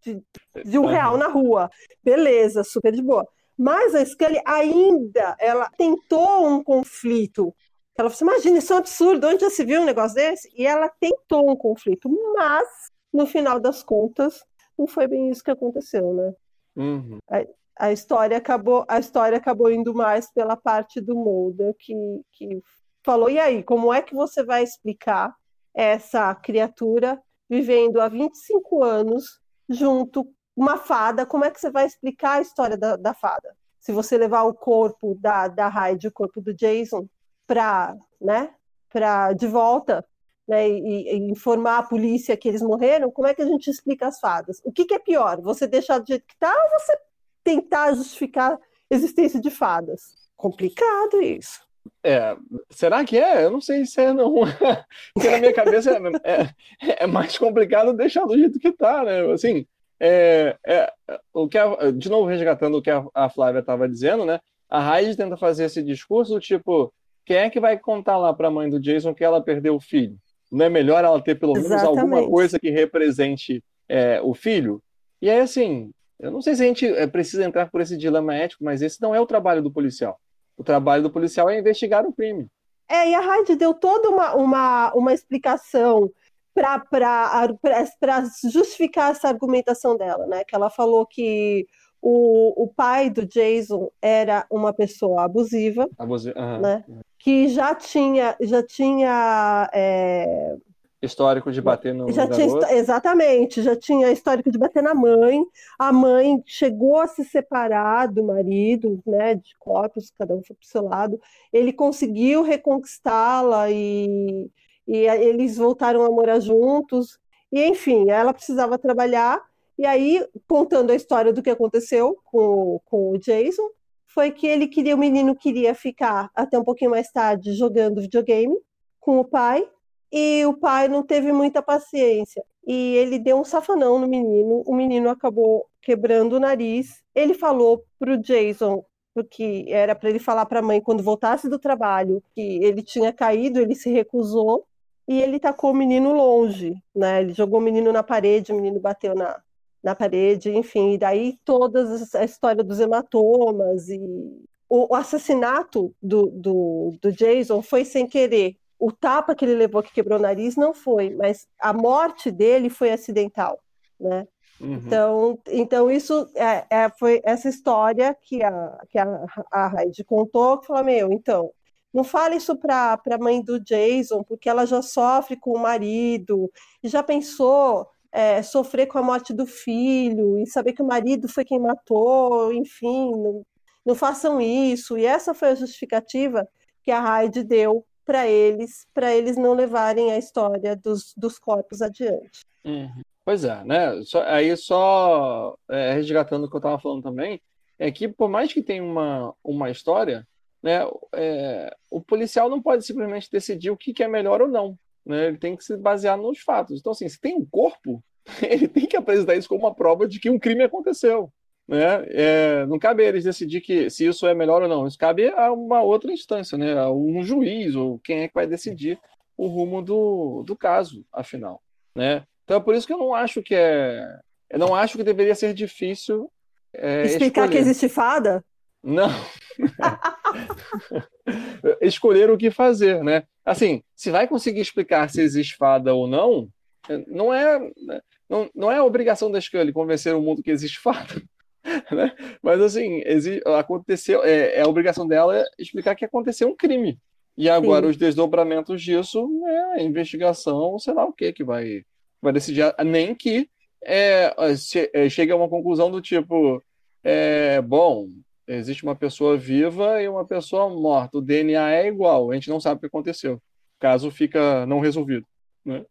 [SPEAKER 1] de, de um real na rua, beleza, super de boa. Mas a Scully ainda, ela tentou um conflito. Ela falou assim, imagina, isso é um absurdo, onde já se viu um negócio desse? E ela tentou um conflito, mas no final das contas, não foi bem isso que aconteceu, né?
[SPEAKER 3] Uhum.
[SPEAKER 1] A, a, história acabou, a história acabou indo mais pela parte do Mulder, que, que falou: e aí, como é que você vai explicar essa criatura vivendo há 25 anos junto uma fada? Como é que você vai explicar a história da, da fada? Se você levar o corpo da, da Hyde, o corpo do Jason, para né, pra, de volta né, e, e, informar a polícia que eles morreram, como é que a gente explica as fadas? O que, que é pior? Você deixar do jeito que está ou você tentar justificar a existência de fadas? Complicado isso.
[SPEAKER 3] É, será que é? Eu não sei se é, não. Porque na minha cabeça é, é, é, mais complicado deixar do jeito que está, né? Assim, é, é, o que a, de novo resgatando o que a, a Flávia estava dizendo, né? A Raid tenta fazer esse discurso tipo, quem é que vai contar lá para a mãe do Jason que ela perdeu o filho? Não é melhor ela ter pelo menos Exatamente. alguma coisa que represente é, o filho? E aí, assim, eu não sei se a gente é, precisa entrar por esse dilema ético, mas esse não é o trabalho do policial. O trabalho do policial é investigar o crime.
[SPEAKER 1] É, e a Heidi deu toda uma, uma, uma explicação para justificar essa argumentação dela, né? Que ela falou que o, o pai do Jason era uma pessoa abusiva,
[SPEAKER 3] Abusi uhum.
[SPEAKER 1] né? Que já tinha, já tinha é...
[SPEAKER 3] histórico de bater no
[SPEAKER 1] já
[SPEAKER 3] garoto.
[SPEAKER 1] tinha, exatamente, já tinha histórico de bater na mãe. A mãe chegou a se separar do marido, né, de corpos, cada um foi para o seu lado. Ele conseguiu reconquistá-la e, e eles voltaram a morar juntos. E enfim, ela precisava trabalhar. E aí, contando a história do que aconteceu com, com o Jason, foi que ele queria, o menino queria ficar até um pouquinho mais tarde jogando videogame com o pai, e o pai não teve muita paciência. E ele deu um safanão no menino, o menino acabou quebrando o nariz. Ele falou pro Jason porque era para ele falar para a mãe quando voltasse do trabalho que ele tinha caído, ele se recusou e ele tacou o menino longe, né? Ele jogou o menino na parede, o menino bateu na, na parede, enfim, e daí toda a história dos hematomas e o, o assassinato do, do, do Jason foi sem querer. O tapa que ele levou que quebrou o nariz não foi, mas a morte dele foi acidental, né? Uhum. Então, então isso é, é, foi essa história que a, que a, a Heidi contou, que falou, meu, então, não fale isso para a mãe do Jason, porque ela já sofre com o marido, e já pensou é, sofrer com a morte do filho, e saber que o marido foi quem matou, enfim, não, não façam isso. E essa foi a justificativa que a Heidi deu para eles, para eles não levarem a história dos, dos corpos adiante.
[SPEAKER 3] Uhum. Pois é, né? Só, aí só é, resgatando o que eu estava falando também, é que por mais que tenha uma, uma história, né, é, o policial não pode simplesmente decidir o que, que é melhor ou não. Né? Ele tem que se basear nos fatos. Então, assim, se tem um corpo, ele tem que apresentar isso como uma prova de que um crime aconteceu. Né? É, não cabe a eles decidir que, se isso é melhor ou não. Isso cabe a uma outra instância, né? a um juiz, ou quem é que vai decidir o rumo do, do caso, afinal. Né? Então é por isso que eu não acho que é. Eu não acho que deveria ser difícil. É,
[SPEAKER 1] Explicar escolher. que existe fada?
[SPEAKER 3] Não. escolher o que fazer, né? Assim, se vai conseguir explicar se existe fada ou não, não é, não, não é a obrigação da Scully convencer o mundo que existe fada. Né? Mas assim, aconteceu, é, é, a obrigação dela explicar que aconteceu um crime. E agora Sim. os desdobramentos disso é a investigação, sei lá o que que vai vai decidir, nem que é, é, chegue a uma conclusão do tipo, é, bom, existe uma pessoa viva e uma pessoa morta, o DNA é igual, a gente não sabe o que aconteceu. O caso fica não resolvido, né?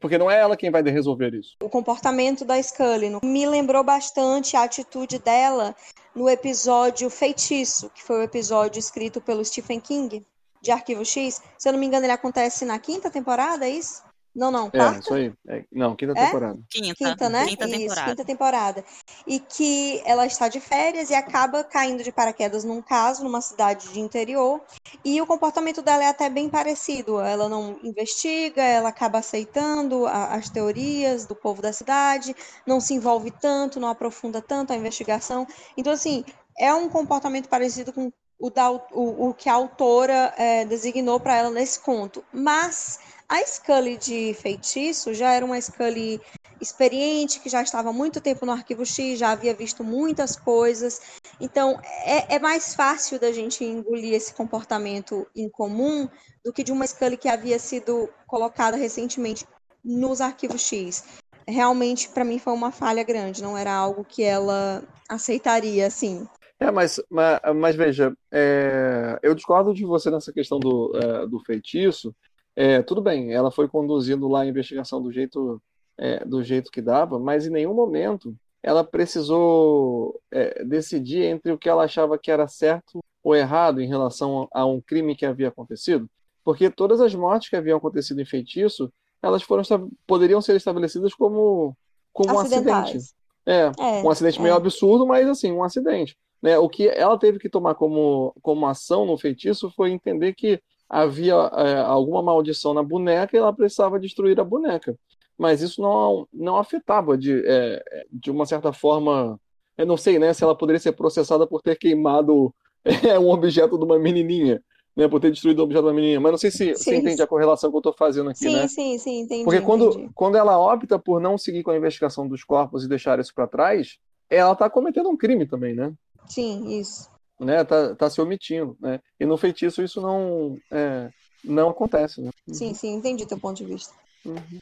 [SPEAKER 3] Porque não é ela quem vai resolver isso.
[SPEAKER 6] O comportamento da Scully me lembrou bastante a atitude dela no episódio Feitiço, que foi o episódio escrito pelo Stephen King, de Arquivo X. Se eu não me engano, ele acontece na quinta temporada, é isso? Não, não, quarta?
[SPEAKER 3] É, isso aí. É, não, quinta é? temporada.
[SPEAKER 6] Quinta, quinta, né? Quinta isso, temporada. quinta temporada. E que ela está de férias e acaba caindo de paraquedas num caso, numa cidade de interior. E o comportamento dela é até bem parecido. Ela não investiga, ela acaba aceitando a, as teorias do povo da cidade, não se envolve tanto, não aprofunda tanto a investigação. Então, assim, é um comportamento parecido com o, da, o, o que a autora é, designou para ela nesse conto. Mas a Scully de feitiço já era uma Scully experiente, que já estava há muito tempo no Arquivo X, já havia visto muitas coisas. Então, é, é mais fácil da gente engolir esse comportamento incomum do que de uma Scully que havia sido colocada recentemente nos Arquivos X. Realmente, para mim, foi uma falha grande, não era algo que ela aceitaria, assim.
[SPEAKER 3] É, mas, mas, mas veja, é, eu discordo de você nessa questão do, é, do feitiço, é, tudo bem, ela foi conduzindo lá a investigação do jeito, é, do jeito que dava, mas em nenhum momento ela precisou é, decidir entre o que ela achava que era certo ou errado em relação a um crime que havia acontecido, porque todas as mortes que haviam acontecido em feitiço, elas foram poderiam ser estabelecidas como como um acidente. É, é, um acidente meio é. absurdo, mas assim, um acidente. Né? O que ela teve que tomar como, como ação no feitiço foi entender que havia é, alguma maldição na boneca e ela precisava destruir a boneca. Mas isso não, não afetava de, é, de uma certa forma. Eu não sei né, se ela poderia ser processada por ter queimado é, um objeto de uma menininha. Né, por ter destruído o objeto da menina, mas não sei se você entende a correlação que eu estou fazendo aqui,
[SPEAKER 6] sim,
[SPEAKER 3] né?
[SPEAKER 6] Sim, sim, entendi.
[SPEAKER 3] Porque quando,
[SPEAKER 6] entendi.
[SPEAKER 3] quando ela opta por não seguir com a investigação dos corpos e deixar isso para trás, ela está cometendo um crime também, né?
[SPEAKER 6] Sim, isso
[SPEAKER 3] né, tá, tá se omitindo, né? E no feitiço isso não é, não acontece, né?
[SPEAKER 6] Sim, sim, entendi teu ponto de vista.
[SPEAKER 4] Uhum.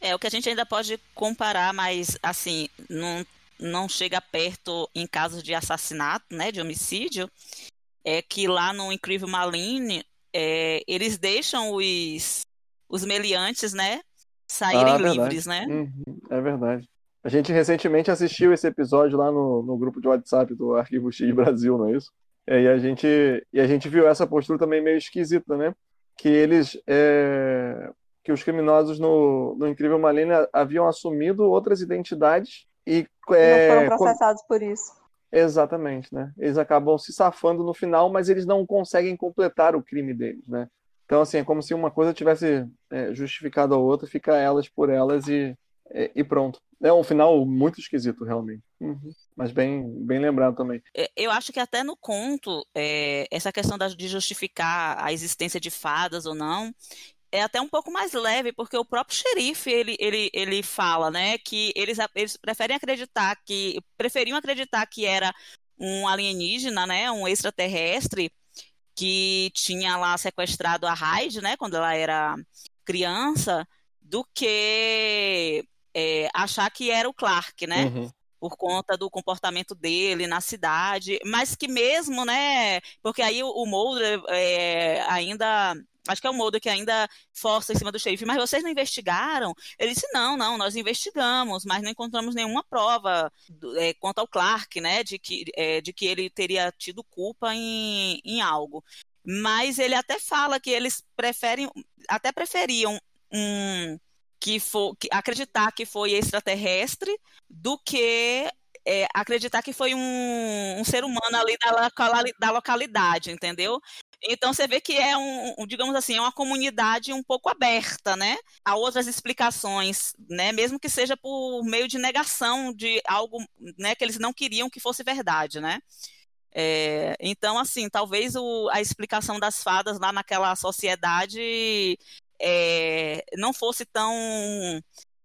[SPEAKER 4] É, o que a gente ainda pode comparar, mas assim, não, não chega perto em casos de assassinato, né, de homicídio, é que lá no Incrível Maline, é, eles deixam os, os meliantes, né, saírem ah, livres, né?
[SPEAKER 3] Uhum, é verdade. A gente recentemente assistiu esse episódio lá no, no grupo de WhatsApp do Arquivo X Brasil, não é isso? É, e, a gente, e a gente viu essa postura também meio esquisita, né? que eles é, que os criminosos no, no Incrível Malene haviam assumido outras identidades e
[SPEAKER 6] é, não foram processados por isso.
[SPEAKER 3] Exatamente, né? Eles acabam se safando no final, mas eles não conseguem completar o crime deles, né? Então, assim, é como se uma coisa tivesse é, justificado a outra, fica elas por elas e, e, e pronto. É um final muito esquisito, realmente. Uhum. Mas bem, bem lembrado também.
[SPEAKER 4] É, eu acho que até no conto, é, essa questão de justificar a existência de fadas ou não, é até um pouco mais leve, porque o próprio xerife, ele, ele, ele fala, né, que eles, eles preferem acreditar que, preferiam acreditar que era um alienígena, né, um extraterrestre, que tinha lá sequestrado a Hyde, né, quando ela era criança, do que é, achar que era o Clark, né? Uhum. Por conta do comportamento dele na cidade, mas que mesmo, né? Porque aí o, o Mulder é, ainda acho que é o Mulder que ainda força em cima do xerife, mas vocês não investigaram? Ele disse, não, não, nós investigamos, mas não encontramos nenhuma prova é, quanto ao Clark, né, de que, é, de que ele teria tido culpa em, em algo. Mas ele até fala que eles preferem, até preferiam um, que que, acreditar que foi extraterrestre do que é, acreditar que foi um, um, ser humano ali da, da localidade, entendeu? Então você vê que é um, um, digamos assim, é uma comunidade um pouco aberta, né, a outras explicações, né, mesmo que seja por meio de negação de algo, né, que eles não queriam que fosse verdade, né. É, então, assim, talvez o, a explicação das fadas lá naquela sociedade é, não fosse tão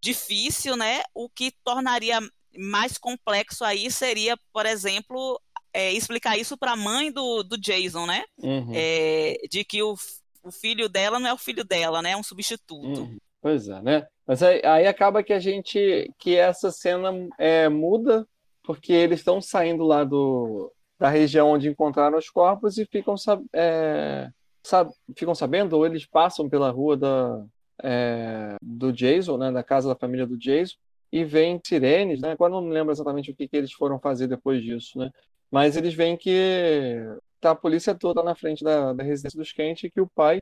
[SPEAKER 4] difícil, né? O que tornaria mais complexo aí seria, por exemplo, é, explicar isso para a mãe do, do Jason, né? Uhum. É, de que o, o filho dela não é o filho dela, né? É um substituto. Uhum.
[SPEAKER 3] Pois é, né? Mas aí, aí, acaba que a gente. que essa cena é, muda, porque eles estão saindo lá do, da região onde encontraram os corpos e ficam, é, sab, ficam sabendo, ou eles passam pela rua da, é, do Jason, né? Da casa da família do Jason e vem sirenes, né? Agora não me lembro exatamente o que, que eles foram fazer depois disso, né? Mas eles veem que tá a polícia toda na frente da, da residência dos Kent e que o pai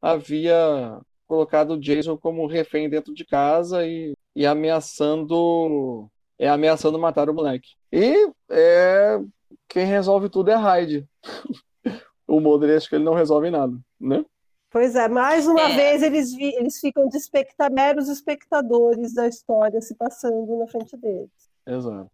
[SPEAKER 3] havia colocado o Jason como refém dentro de casa e, e ameaçando é ameaçando matar o moleque. E é, quem resolve tudo é a Hyde. o Mulder acho que ele não resolve nada, né?
[SPEAKER 1] Pois é, mais uma é. vez eles, vi, eles ficam de especta, meros espectadores da história se passando na frente deles.
[SPEAKER 3] Exato.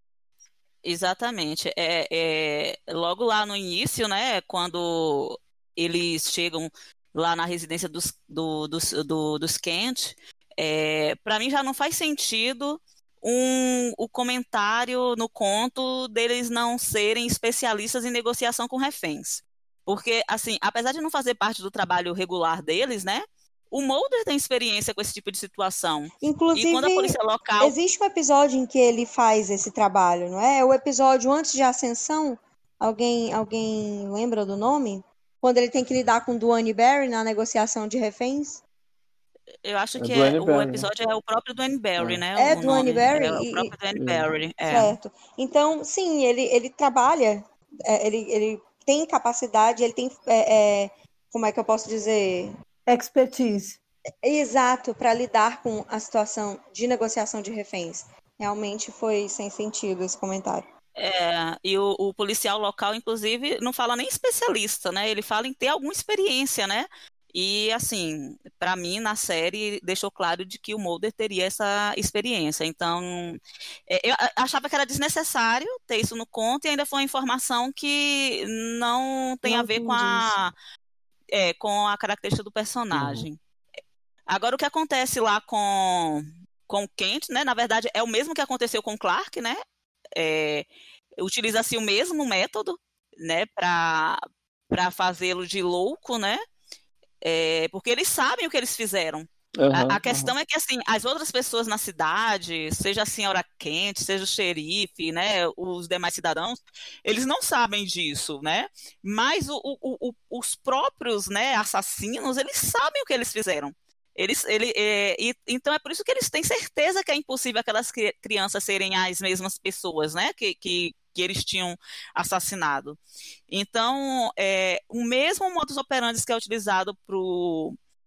[SPEAKER 4] Exatamente. É, é, logo lá no início, né, quando eles chegam lá na residência dos, do, dos, do, dos Kent, é, para mim já não faz sentido um, o comentário no conto deles não serem especialistas em negociação com reféns. Porque, assim, apesar de não fazer parte do trabalho regular deles, né? O Mulder tem experiência com esse tipo de situação.
[SPEAKER 6] Inclusive,
[SPEAKER 4] e quando a polícia local.
[SPEAKER 6] Existe um episódio em que ele faz esse trabalho, não é? É o episódio antes de Ascensão. Alguém, alguém lembra do nome? Quando ele tem que lidar com Duane Barry na negociação de reféns?
[SPEAKER 4] Eu acho é que é, o episódio é o próprio Duane Barry, é.
[SPEAKER 6] né? É Duane Barry? É
[SPEAKER 4] o próprio Duane Barry. É.
[SPEAKER 6] Certo. Então, sim, ele, ele trabalha, é, ele, ele tem capacidade, ele tem. É, como é que eu posso dizer?
[SPEAKER 1] expertise.
[SPEAKER 6] Exato, para lidar com a situação de negociação de reféns. Realmente foi sem sentido esse comentário.
[SPEAKER 4] É, e o, o, policial local, inclusive, não fala nem especialista, né? Ele fala em ter alguma experiência, né? E, assim, para mim, na série, deixou claro de que o Mulder teria essa experiência. Então, é, eu achava que era desnecessário ter isso no conto e ainda foi uma informação que não tem não a ver com a, é, com a característica do personagem. Uhum. Agora, o que acontece lá com, com o Kent, né? Na verdade, é o mesmo que aconteceu com o Clark, né? É, Utiliza-se o mesmo método, né? Para fazê-lo de louco, né? É, porque eles sabem o que eles fizeram. Uhum, a, a, questão uhum. é que, assim, as outras pessoas na cidade, seja a senhora Kent, seja o xerife, né, os demais cidadãos, eles não sabem disso, né? Mas o, o, o, os próprios, né, assassinos, eles sabem o que eles fizeram. Eles, ele, é, e, então é por isso que eles têm certeza que é impossível aquelas crianças serem as mesmas pessoas, né, que, que que eles tinham assassinado. Então, é, o mesmo modus operandi que é utilizado para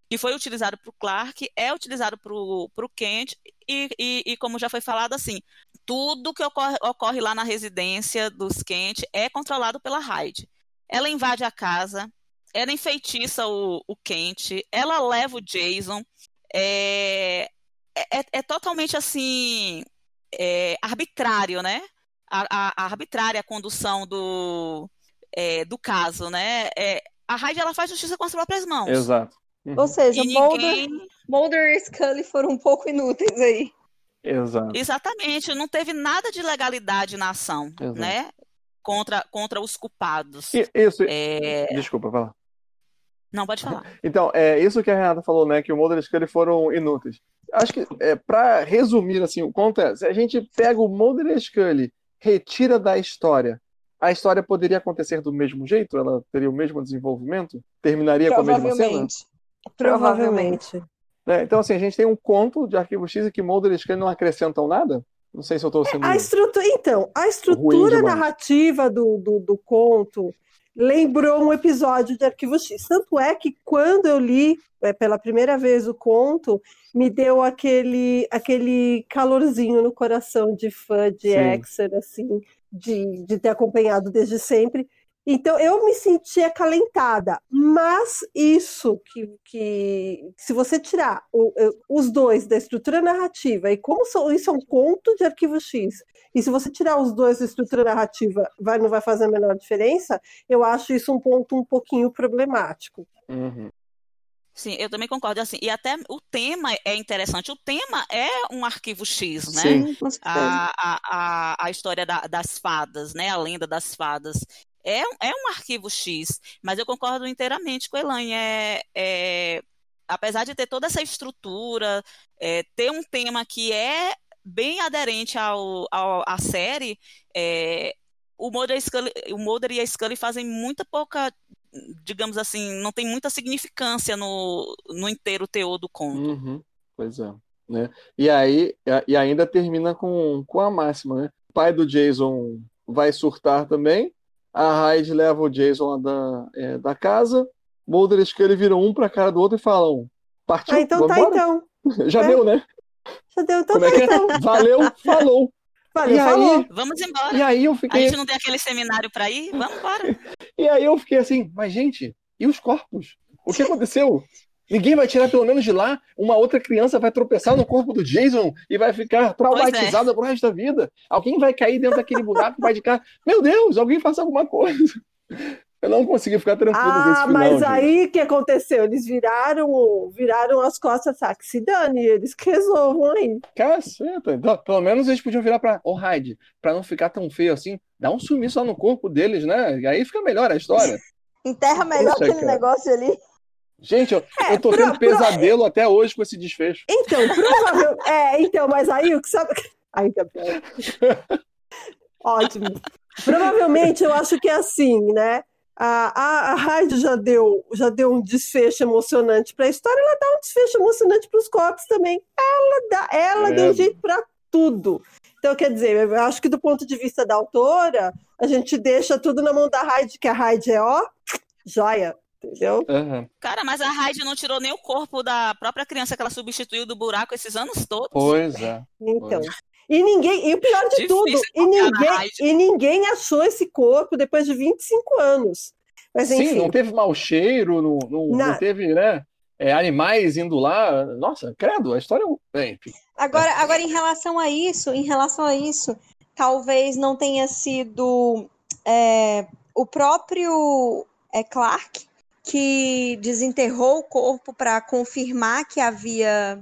[SPEAKER 4] que foi utilizado para o Clark é utilizado para o Kent e, e, e, como já foi falado assim, tudo que ocorre, ocorre lá na residência dos Kent é controlado pela Hyde. Ela invade a casa, ela enfeitiça o, o Kent, ela leva o Jason, é, é, é totalmente assim é, arbitrário, né? A, a, arbitrária a condução do, é, do caso, né? É, a Hyde ela faz justiça com as próprias mãos.
[SPEAKER 3] Exato.
[SPEAKER 6] Uhum. Ou seja, ninguém... Mulder, Mulder e Scully foram um pouco inúteis aí.
[SPEAKER 3] Exato.
[SPEAKER 4] Exatamente, não teve nada de legalidade na ação, Exato. né? Contra, contra os culpados.
[SPEAKER 3] Isso. É... Desculpa, vai lá.
[SPEAKER 4] Não, pode falar.
[SPEAKER 3] Então, é isso que a Renata falou, né? Que o Mulder e Scully foram inúteis. Acho que, é, para resumir, assim, o é, se a gente pega o Mulder e Scully, retira da história, a história poderia acontecer do mesmo jeito? Ela teria o mesmo desenvolvimento? Terminaria com a mesma cena?
[SPEAKER 1] Provavelmente.
[SPEAKER 3] É, então, assim, a gente tem um conto de Arquivo X que Mulder e Scully não acrescentam nada? Não sei se eu estou sendo.
[SPEAKER 1] A estrutura, então, a estrutura narrativa do, do, do, conto lembrou um episódio de Arquivo X. Tanto é que quando eu li é, pela primeira vez o conto, me deu aquele, aquele calorzinho no coração de fã de Sim. Exer, assim, de, de ter acompanhado desde sempre. Então eu me senti acalentada, mas isso que, que se você tirar o, os dois da estrutura narrativa e como são, isso é um conto de arquivo X, e se você tirar os dois da estrutura narrativa, vai, não vai fazer a menor diferença, eu acho isso um ponto um pouquinho problemático.
[SPEAKER 3] Uhum.
[SPEAKER 4] Sim, eu também concordo assim. E até o tema é interessante. O tema é um arquivo X, né?
[SPEAKER 3] Sim,
[SPEAKER 4] a, a, a, a história da, das fadas, né? A lenda das fadas é, é um arquivo X, mas eu concordo inteiramente com a Elaine. É, é, apesar de ter toda essa estrutura, é, ter um tema que é bem aderente ao, ao à série, é, o, Mulder Scully, o Mulder e a Scully fazem muita pouca, digamos assim, não tem muita significância no, no inteiro teor do conto.
[SPEAKER 3] Uhum, pois é. Né? E aí, e ainda termina com, com a máxima, né? O pai do Jason vai surtar também, a Hyde leva o Jason da, é, da casa. Mulder e Scully viram um pra cara do outro e falam: Partiu?
[SPEAKER 1] Ah, então tá, então.
[SPEAKER 3] Já é. deu, né?
[SPEAKER 1] Já deu, então
[SPEAKER 3] Como é
[SPEAKER 1] tá,
[SPEAKER 3] é que
[SPEAKER 1] então.
[SPEAKER 3] é? Valeu, falou.
[SPEAKER 1] Valeu, e falou. Aí,
[SPEAKER 4] Vamos embora.
[SPEAKER 3] E aí eu fiquei.
[SPEAKER 4] A gente não tem aquele seminário pra ir? Vamos embora.
[SPEAKER 3] e aí eu fiquei assim, mas gente, e os corpos? O que aconteceu? Ninguém vai tirar pelo menos de lá. Uma outra criança vai tropeçar no corpo do Jason e vai ficar traumatizada é. pro resto da vida. Alguém vai cair dentro daquele buraco, vai de cá. Meu Deus, alguém faça alguma coisa. Eu não consegui ficar tranquilo ah,
[SPEAKER 1] com esse final. Mas aí o que aconteceu? Eles viraram, viraram as costas, sabe? Se dane, eles que resolvam aí.
[SPEAKER 3] Caceta. Então, pelo menos eles podiam virar pra. Ô, oh, Hyde, pra não ficar tão feio assim, dá um sumiço lá no corpo deles, né? E aí fica melhor a história.
[SPEAKER 6] Enterra melhor Poxa, aquele cara. negócio ali.
[SPEAKER 3] Gente, eu, é, eu tô pro, tendo pesadelo pro... até hoje com esse desfecho.
[SPEAKER 1] Então, provavelmente. é, então, mas aí o que sabe. Ai, Gabriel. Ótimo. Provavelmente eu acho que é assim, né? A, a, a Hyde já deu, já deu um desfecho emocionante para a história, ela dá um desfecho emocionante para os corpos também. Ela dá, ela é. deu jeito para tudo. Então, quer dizer, eu acho que do ponto de vista da autora, a gente deixa tudo na mão da Hyde, que a Hyde é ó, joia entendeu?
[SPEAKER 3] Uhum.
[SPEAKER 4] Cara, mas a Hyde não tirou nem o corpo da própria criança que ela substituiu do buraco esses anos todos.
[SPEAKER 3] Pois é.
[SPEAKER 1] Então. Pois. E ninguém, e o pior de Difícil tudo, e ninguém, e ninguém achou esse corpo depois de 25 anos. Mas, enfim. Sim,
[SPEAKER 3] não teve mau cheiro, não, não, não teve, né? É, animais indo lá. Nossa, credo, a história. É, enfim.
[SPEAKER 6] Agora, agora, em relação a isso, em relação a isso, talvez não tenha sido é, o próprio é, Clark que desenterrou o corpo para confirmar que havia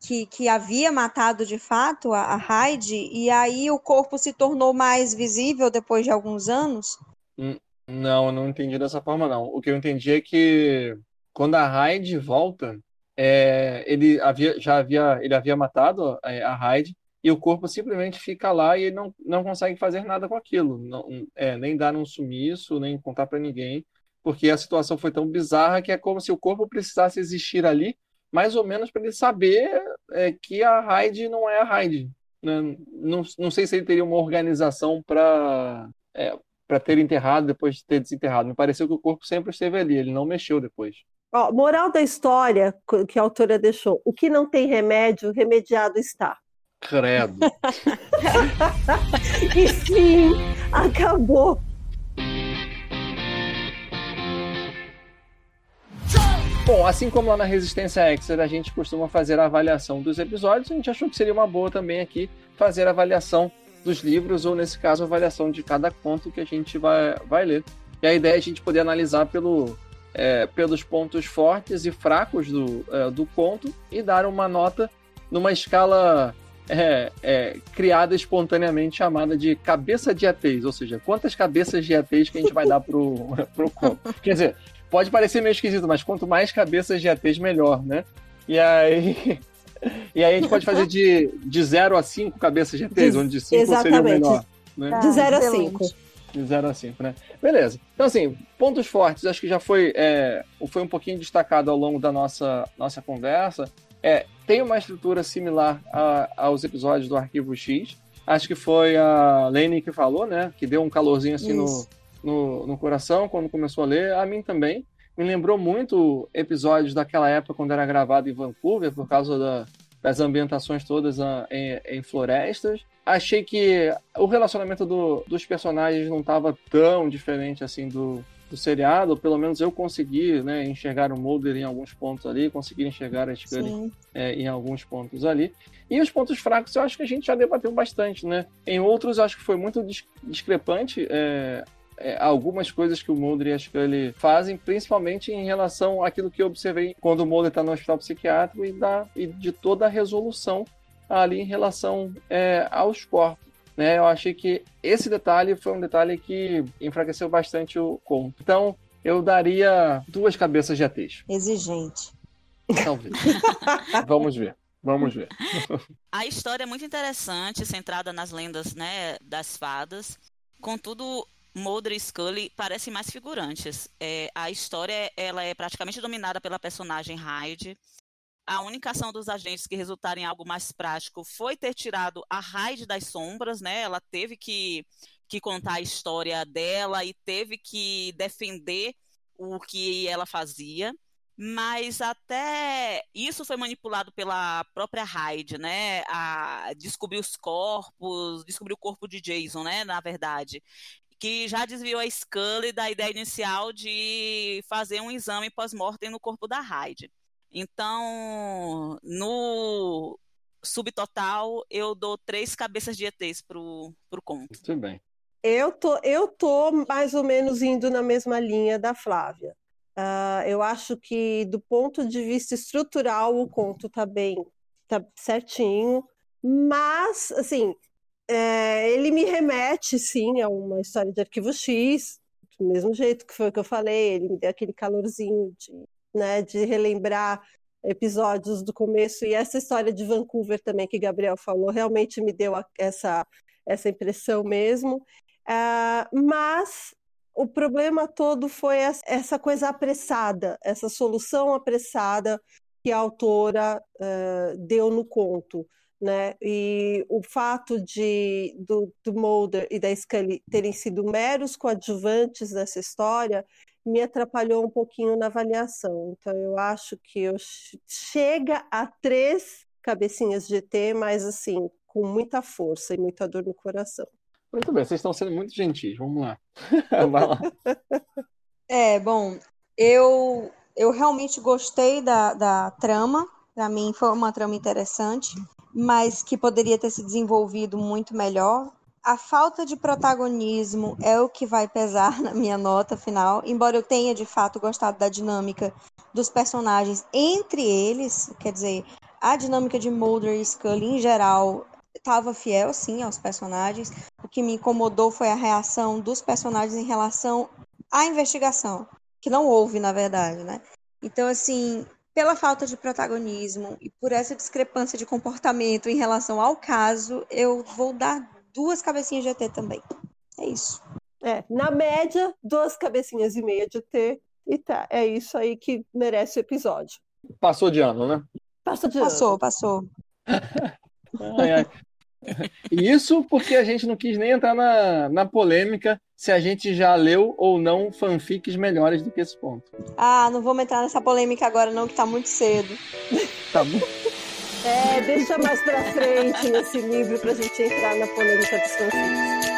[SPEAKER 6] que, que, havia matado de fato a, a e aí o corpo se tornou mais visível depois de alguns anos?
[SPEAKER 3] Hum, não, eu não entendi dessa forma, não. O que eu entendi é que quando a Hyde volta, é, ele havia, já havia, ele havia matado a, a Hyde, e o corpo simplesmente fica lá e ele não, não consegue fazer nada com aquilo. Não, é, nem dar um sumiço, nem contar para ninguém porque a situação foi tão bizarra que é como se o corpo precisasse existir ali, mais ou menos para ele saber é, que a Hyde não é a Hyde. Né? Não, não sei se ele teria uma organização para é, para ter enterrado depois de ter desenterrado. Me pareceu que o corpo sempre esteve ali, ele não mexeu depois.
[SPEAKER 1] Ó, moral da história que a autora deixou: o que não tem remédio, remediado está.
[SPEAKER 3] Credo.
[SPEAKER 1] e sim, acabou.
[SPEAKER 3] Bom, assim como lá na Resistência Extra a gente costuma fazer a avaliação dos episódios, a gente achou que seria uma boa também aqui fazer a avaliação dos livros, ou nesse caso, a avaliação de cada conto que a gente vai, vai ler. E a ideia é a gente poder analisar pelo, é, pelos pontos fortes e fracos do, é, do conto e dar uma nota numa escala é, é, criada espontaneamente chamada de cabeça de ETs, ou seja, quantas cabeças de ETs que a gente vai dar pro, pro conto. Quer dizer, Pode parecer meio esquisito, mas quanto mais cabeças de ETs, melhor, né? E aí. E aí a gente pode fazer de, de 0 a 5 cabeças de onde de 5 seria o melhor. Né?
[SPEAKER 1] De 0 a 5.
[SPEAKER 3] De 0 a 5, né? Beleza. Então, assim, pontos fortes, acho que já foi, é, foi um pouquinho destacado ao longo da nossa, nossa conversa. É, tem uma estrutura similar a, aos episódios do Arquivo X. Acho que foi a Lene que falou, né? Que deu um calorzinho assim no, no, no coração quando começou a ler, a mim também. Me lembrou muito episódios daquela época quando era gravado em Vancouver, por causa da, das ambientações todas a, em, em, florestas. Achei que o relacionamento do, dos personagens não estava tão diferente assim do, do seriado, pelo menos eu consegui né, enxergar o Mulder em alguns pontos ali, consegui enxergar a Scully é, em alguns pontos ali. E os pontos fracos eu acho que a gente já debateu bastante, né? Em outros eu acho que foi muito discrepante é, é, algumas coisas que o Mulder e a Scully fazem, principalmente em relação àquilo que eu observei quando o Mulder está no hospital psiquiátrico e, da, e de toda a resolução ali em relação é, aos corpos. Né? Eu achei que esse detalhe foi um detalhe que enfraqueceu bastante o conto. Então, eu daria duas cabeças de ATs.
[SPEAKER 6] Exigente.
[SPEAKER 3] Talvez. Vamos ver. Vamos ver.
[SPEAKER 4] A história é muito interessante, centrada nas lendas né, das fadas. Contudo, Mulder e Scully parecem mais figurantes. É, a história ela é praticamente dominada pela personagem Hyde. A única ação dos agentes que resultaram em algo mais prático foi ter tirado a Hyde das sombras, né? Ela teve que, que contar a história dela e teve que defender o que ela fazia mas até isso foi manipulado pela própria Hyde, né? A descobrir os corpos, descobrir o corpo de Jason, né? Na verdade que já desviou a Scully da ideia inicial de fazer um exame pós-mortem no corpo da Hyde. Então, no subtotal, eu dou três cabeças de ETs pro, pro conto.
[SPEAKER 3] Muito bem.
[SPEAKER 1] Eu tô, eu tô mais ou menos indo na mesma linha da Flávia. Uh, eu acho que, do ponto de vista estrutural, o conto tá bem, tá certinho, mas, assim, é, ele me remete, sim, a uma história de arquivo X, do mesmo jeito que foi o que eu falei, ele me deu aquele calorzinho de, né, de relembrar episódios do começo, e essa história de Vancouver também que Gabriel falou, realmente me deu essa, essa impressão mesmo. Uh, mas o problema todo foi essa coisa apressada, essa solução apressada que a autora uh, deu no conto né? E o fato de do, do Mulder e da Scully terem sido meros coadjuvantes dessa história me atrapalhou um pouquinho na avaliação. Então eu acho que eu chega a três cabecinhas de ET, mas assim com muita força e muita dor no coração.
[SPEAKER 3] Muito bem, vocês estão sendo muito gentis. Vamos lá. Vai lá.
[SPEAKER 6] É, bom, eu eu realmente gostei da, da trama. Para mim foi uma trama interessante mas que poderia ter se desenvolvido muito melhor. A falta de protagonismo é o que vai pesar na minha nota final, embora eu tenha de fato gostado da dinâmica dos personagens entre eles, quer dizer, a dinâmica de Mulder e Scully em geral estava fiel sim aos personagens. O que me incomodou foi a reação dos personagens em relação à investigação, que não houve na verdade, né? Então assim, pela falta de protagonismo e por essa discrepância de comportamento em relação ao caso, eu vou dar duas cabecinhas de ET também. É isso.
[SPEAKER 1] É, na média, duas cabecinhas e meia de ET. E tá, é isso aí que merece o episódio.
[SPEAKER 3] Passou de ano, né?
[SPEAKER 1] Passou de
[SPEAKER 6] passou,
[SPEAKER 1] ano.
[SPEAKER 6] Passou,
[SPEAKER 3] ai, ai. E isso porque a gente não quis nem entrar na, na polêmica se a gente já leu ou não fanfics melhores do que esse ponto.
[SPEAKER 6] Ah, não vamos entrar nessa polêmica agora não, que tá muito cedo.
[SPEAKER 3] Tá bom.
[SPEAKER 1] É, deixa mais pra frente nesse livro pra gente entrar na polêmica dos fanfics.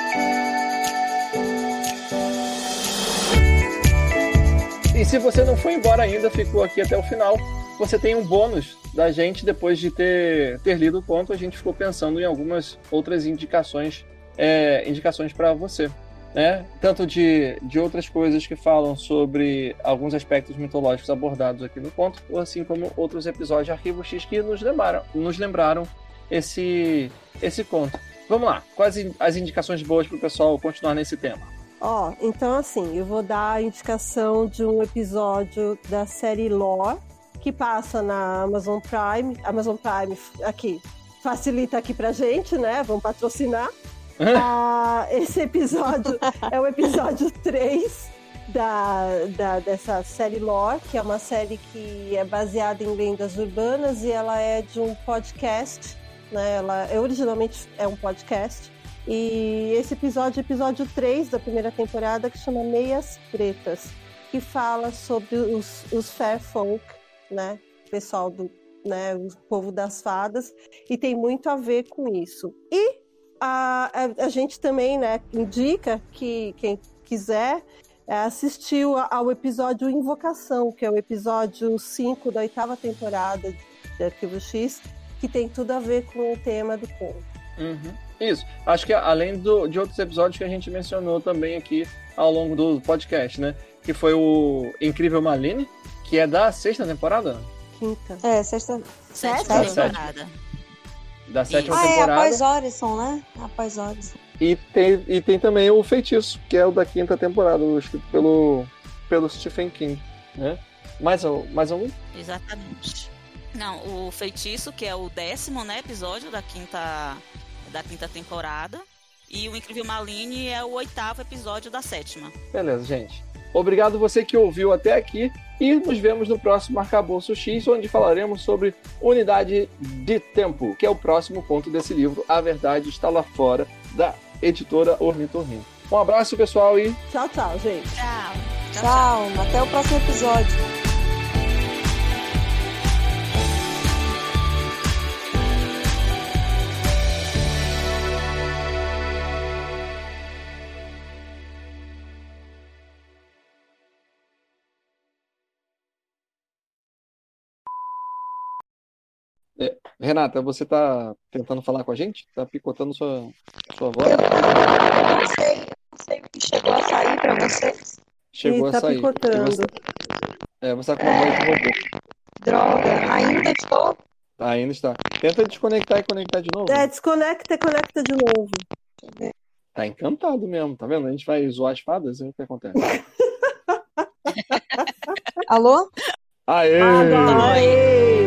[SPEAKER 3] E se você não foi embora ainda, ficou aqui até o final, você tem um bônus da gente depois de ter, ter lido o conto. A gente ficou pensando em algumas outras indicações é, indicações para você. Né? Tanto de, de outras coisas que falam sobre alguns aspectos mitológicos abordados aqui no conto, assim como outros episódios de Arquivo X que nos lembraram, nos lembraram esse, esse conto. Vamos lá, quais as indicações boas para o pessoal continuar nesse tema?
[SPEAKER 1] Ó, então assim, eu vou dar a indicação de um episódio da série Lore, que passa na Amazon Prime. Amazon Prime aqui facilita aqui pra gente, né? Vamos patrocinar. Ah, esse episódio é o episódio 3 da, da, dessa série Lore, que é uma série que é baseada em lendas urbanas e ela é de um podcast, né? Ela é, originalmente é um podcast e esse episódio é o episódio 3 da primeira temporada, que chama Meias Pretas, que fala sobre os, os fair folk, né? Pessoal do né, o povo das fadas, e tem muito a ver com isso. E a, a, a gente também né, indica que quem quiser é, assistiu ao episódio Invocação, que é o episódio 5 da oitava temporada de Arquivo X, que tem tudo a ver com o tema do conto.
[SPEAKER 3] Uhum. Isso. Acho que além do, de outros episódios que a gente mencionou também aqui ao longo do podcast, né? Que foi o Incrível Maline, que é da sexta temporada?
[SPEAKER 6] Quinta. É, sexta.
[SPEAKER 4] Sétima temporada.
[SPEAKER 3] Da sétima
[SPEAKER 6] ah,
[SPEAKER 3] temporada.
[SPEAKER 6] Ah, é após Orison, né? Após Orison.
[SPEAKER 3] E tem, e tem também o Feitiço, que é o da quinta temporada, escrito pelo, pelo Stephen King, né? Mais, mais algum?
[SPEAKER 4] Exatamente. Não, o Feitiço, que é o décimo né, episódio da quinta da quinta temporada. E o Incrível Maline é o oitavo episódio da sétima.
[SPEAKER 3] Beleza, gente. Obrigado você que ouviu até aqui e nos vemos no próximo Arcabouço X, onde falaremos sobre Unidade de Tempo, que é o próximo ponto desse livro. A Verdade está lá fora, da editora Ornitorrinco. Um abraço, pessoal, e
[SPEAKER 1] tchau, tchau, gente.
[SPEAKER 4] Tchau.
[SPEAKER 6] Tchau, tchau. Até o próximo episódio.
[SPEAKER 3] Renata, você está tentando falar com a gente? Está picotando sua, sua voz?
[SPEAKER 6] Eu não sei, não sei o que chegou a sair para vocês.
[SPEAKER 3] Chegou
[SPEAKER 1] Ih, tá
[SPEAKER 3] a sair.
[SPEAKER 1] Picotando.
[SPEAKER 3] Você, é, você está com uma voz de robô.
[SPEAKER 6] Droga, ainda estou.
[SPEAKER 3] Ainda está. Tenta desconectar e conectar de novo.
[SPEAKER 1] É, desconecta e conecta de novo.
[SPEAKER 3] Tá encantado mesmo, tá vendo? A gente vai zoar as fadas e o que acontece?
[SPEAKER 6] Alô?
[SPEAKER 3] Aê!
[SPEAKER 1] Aê!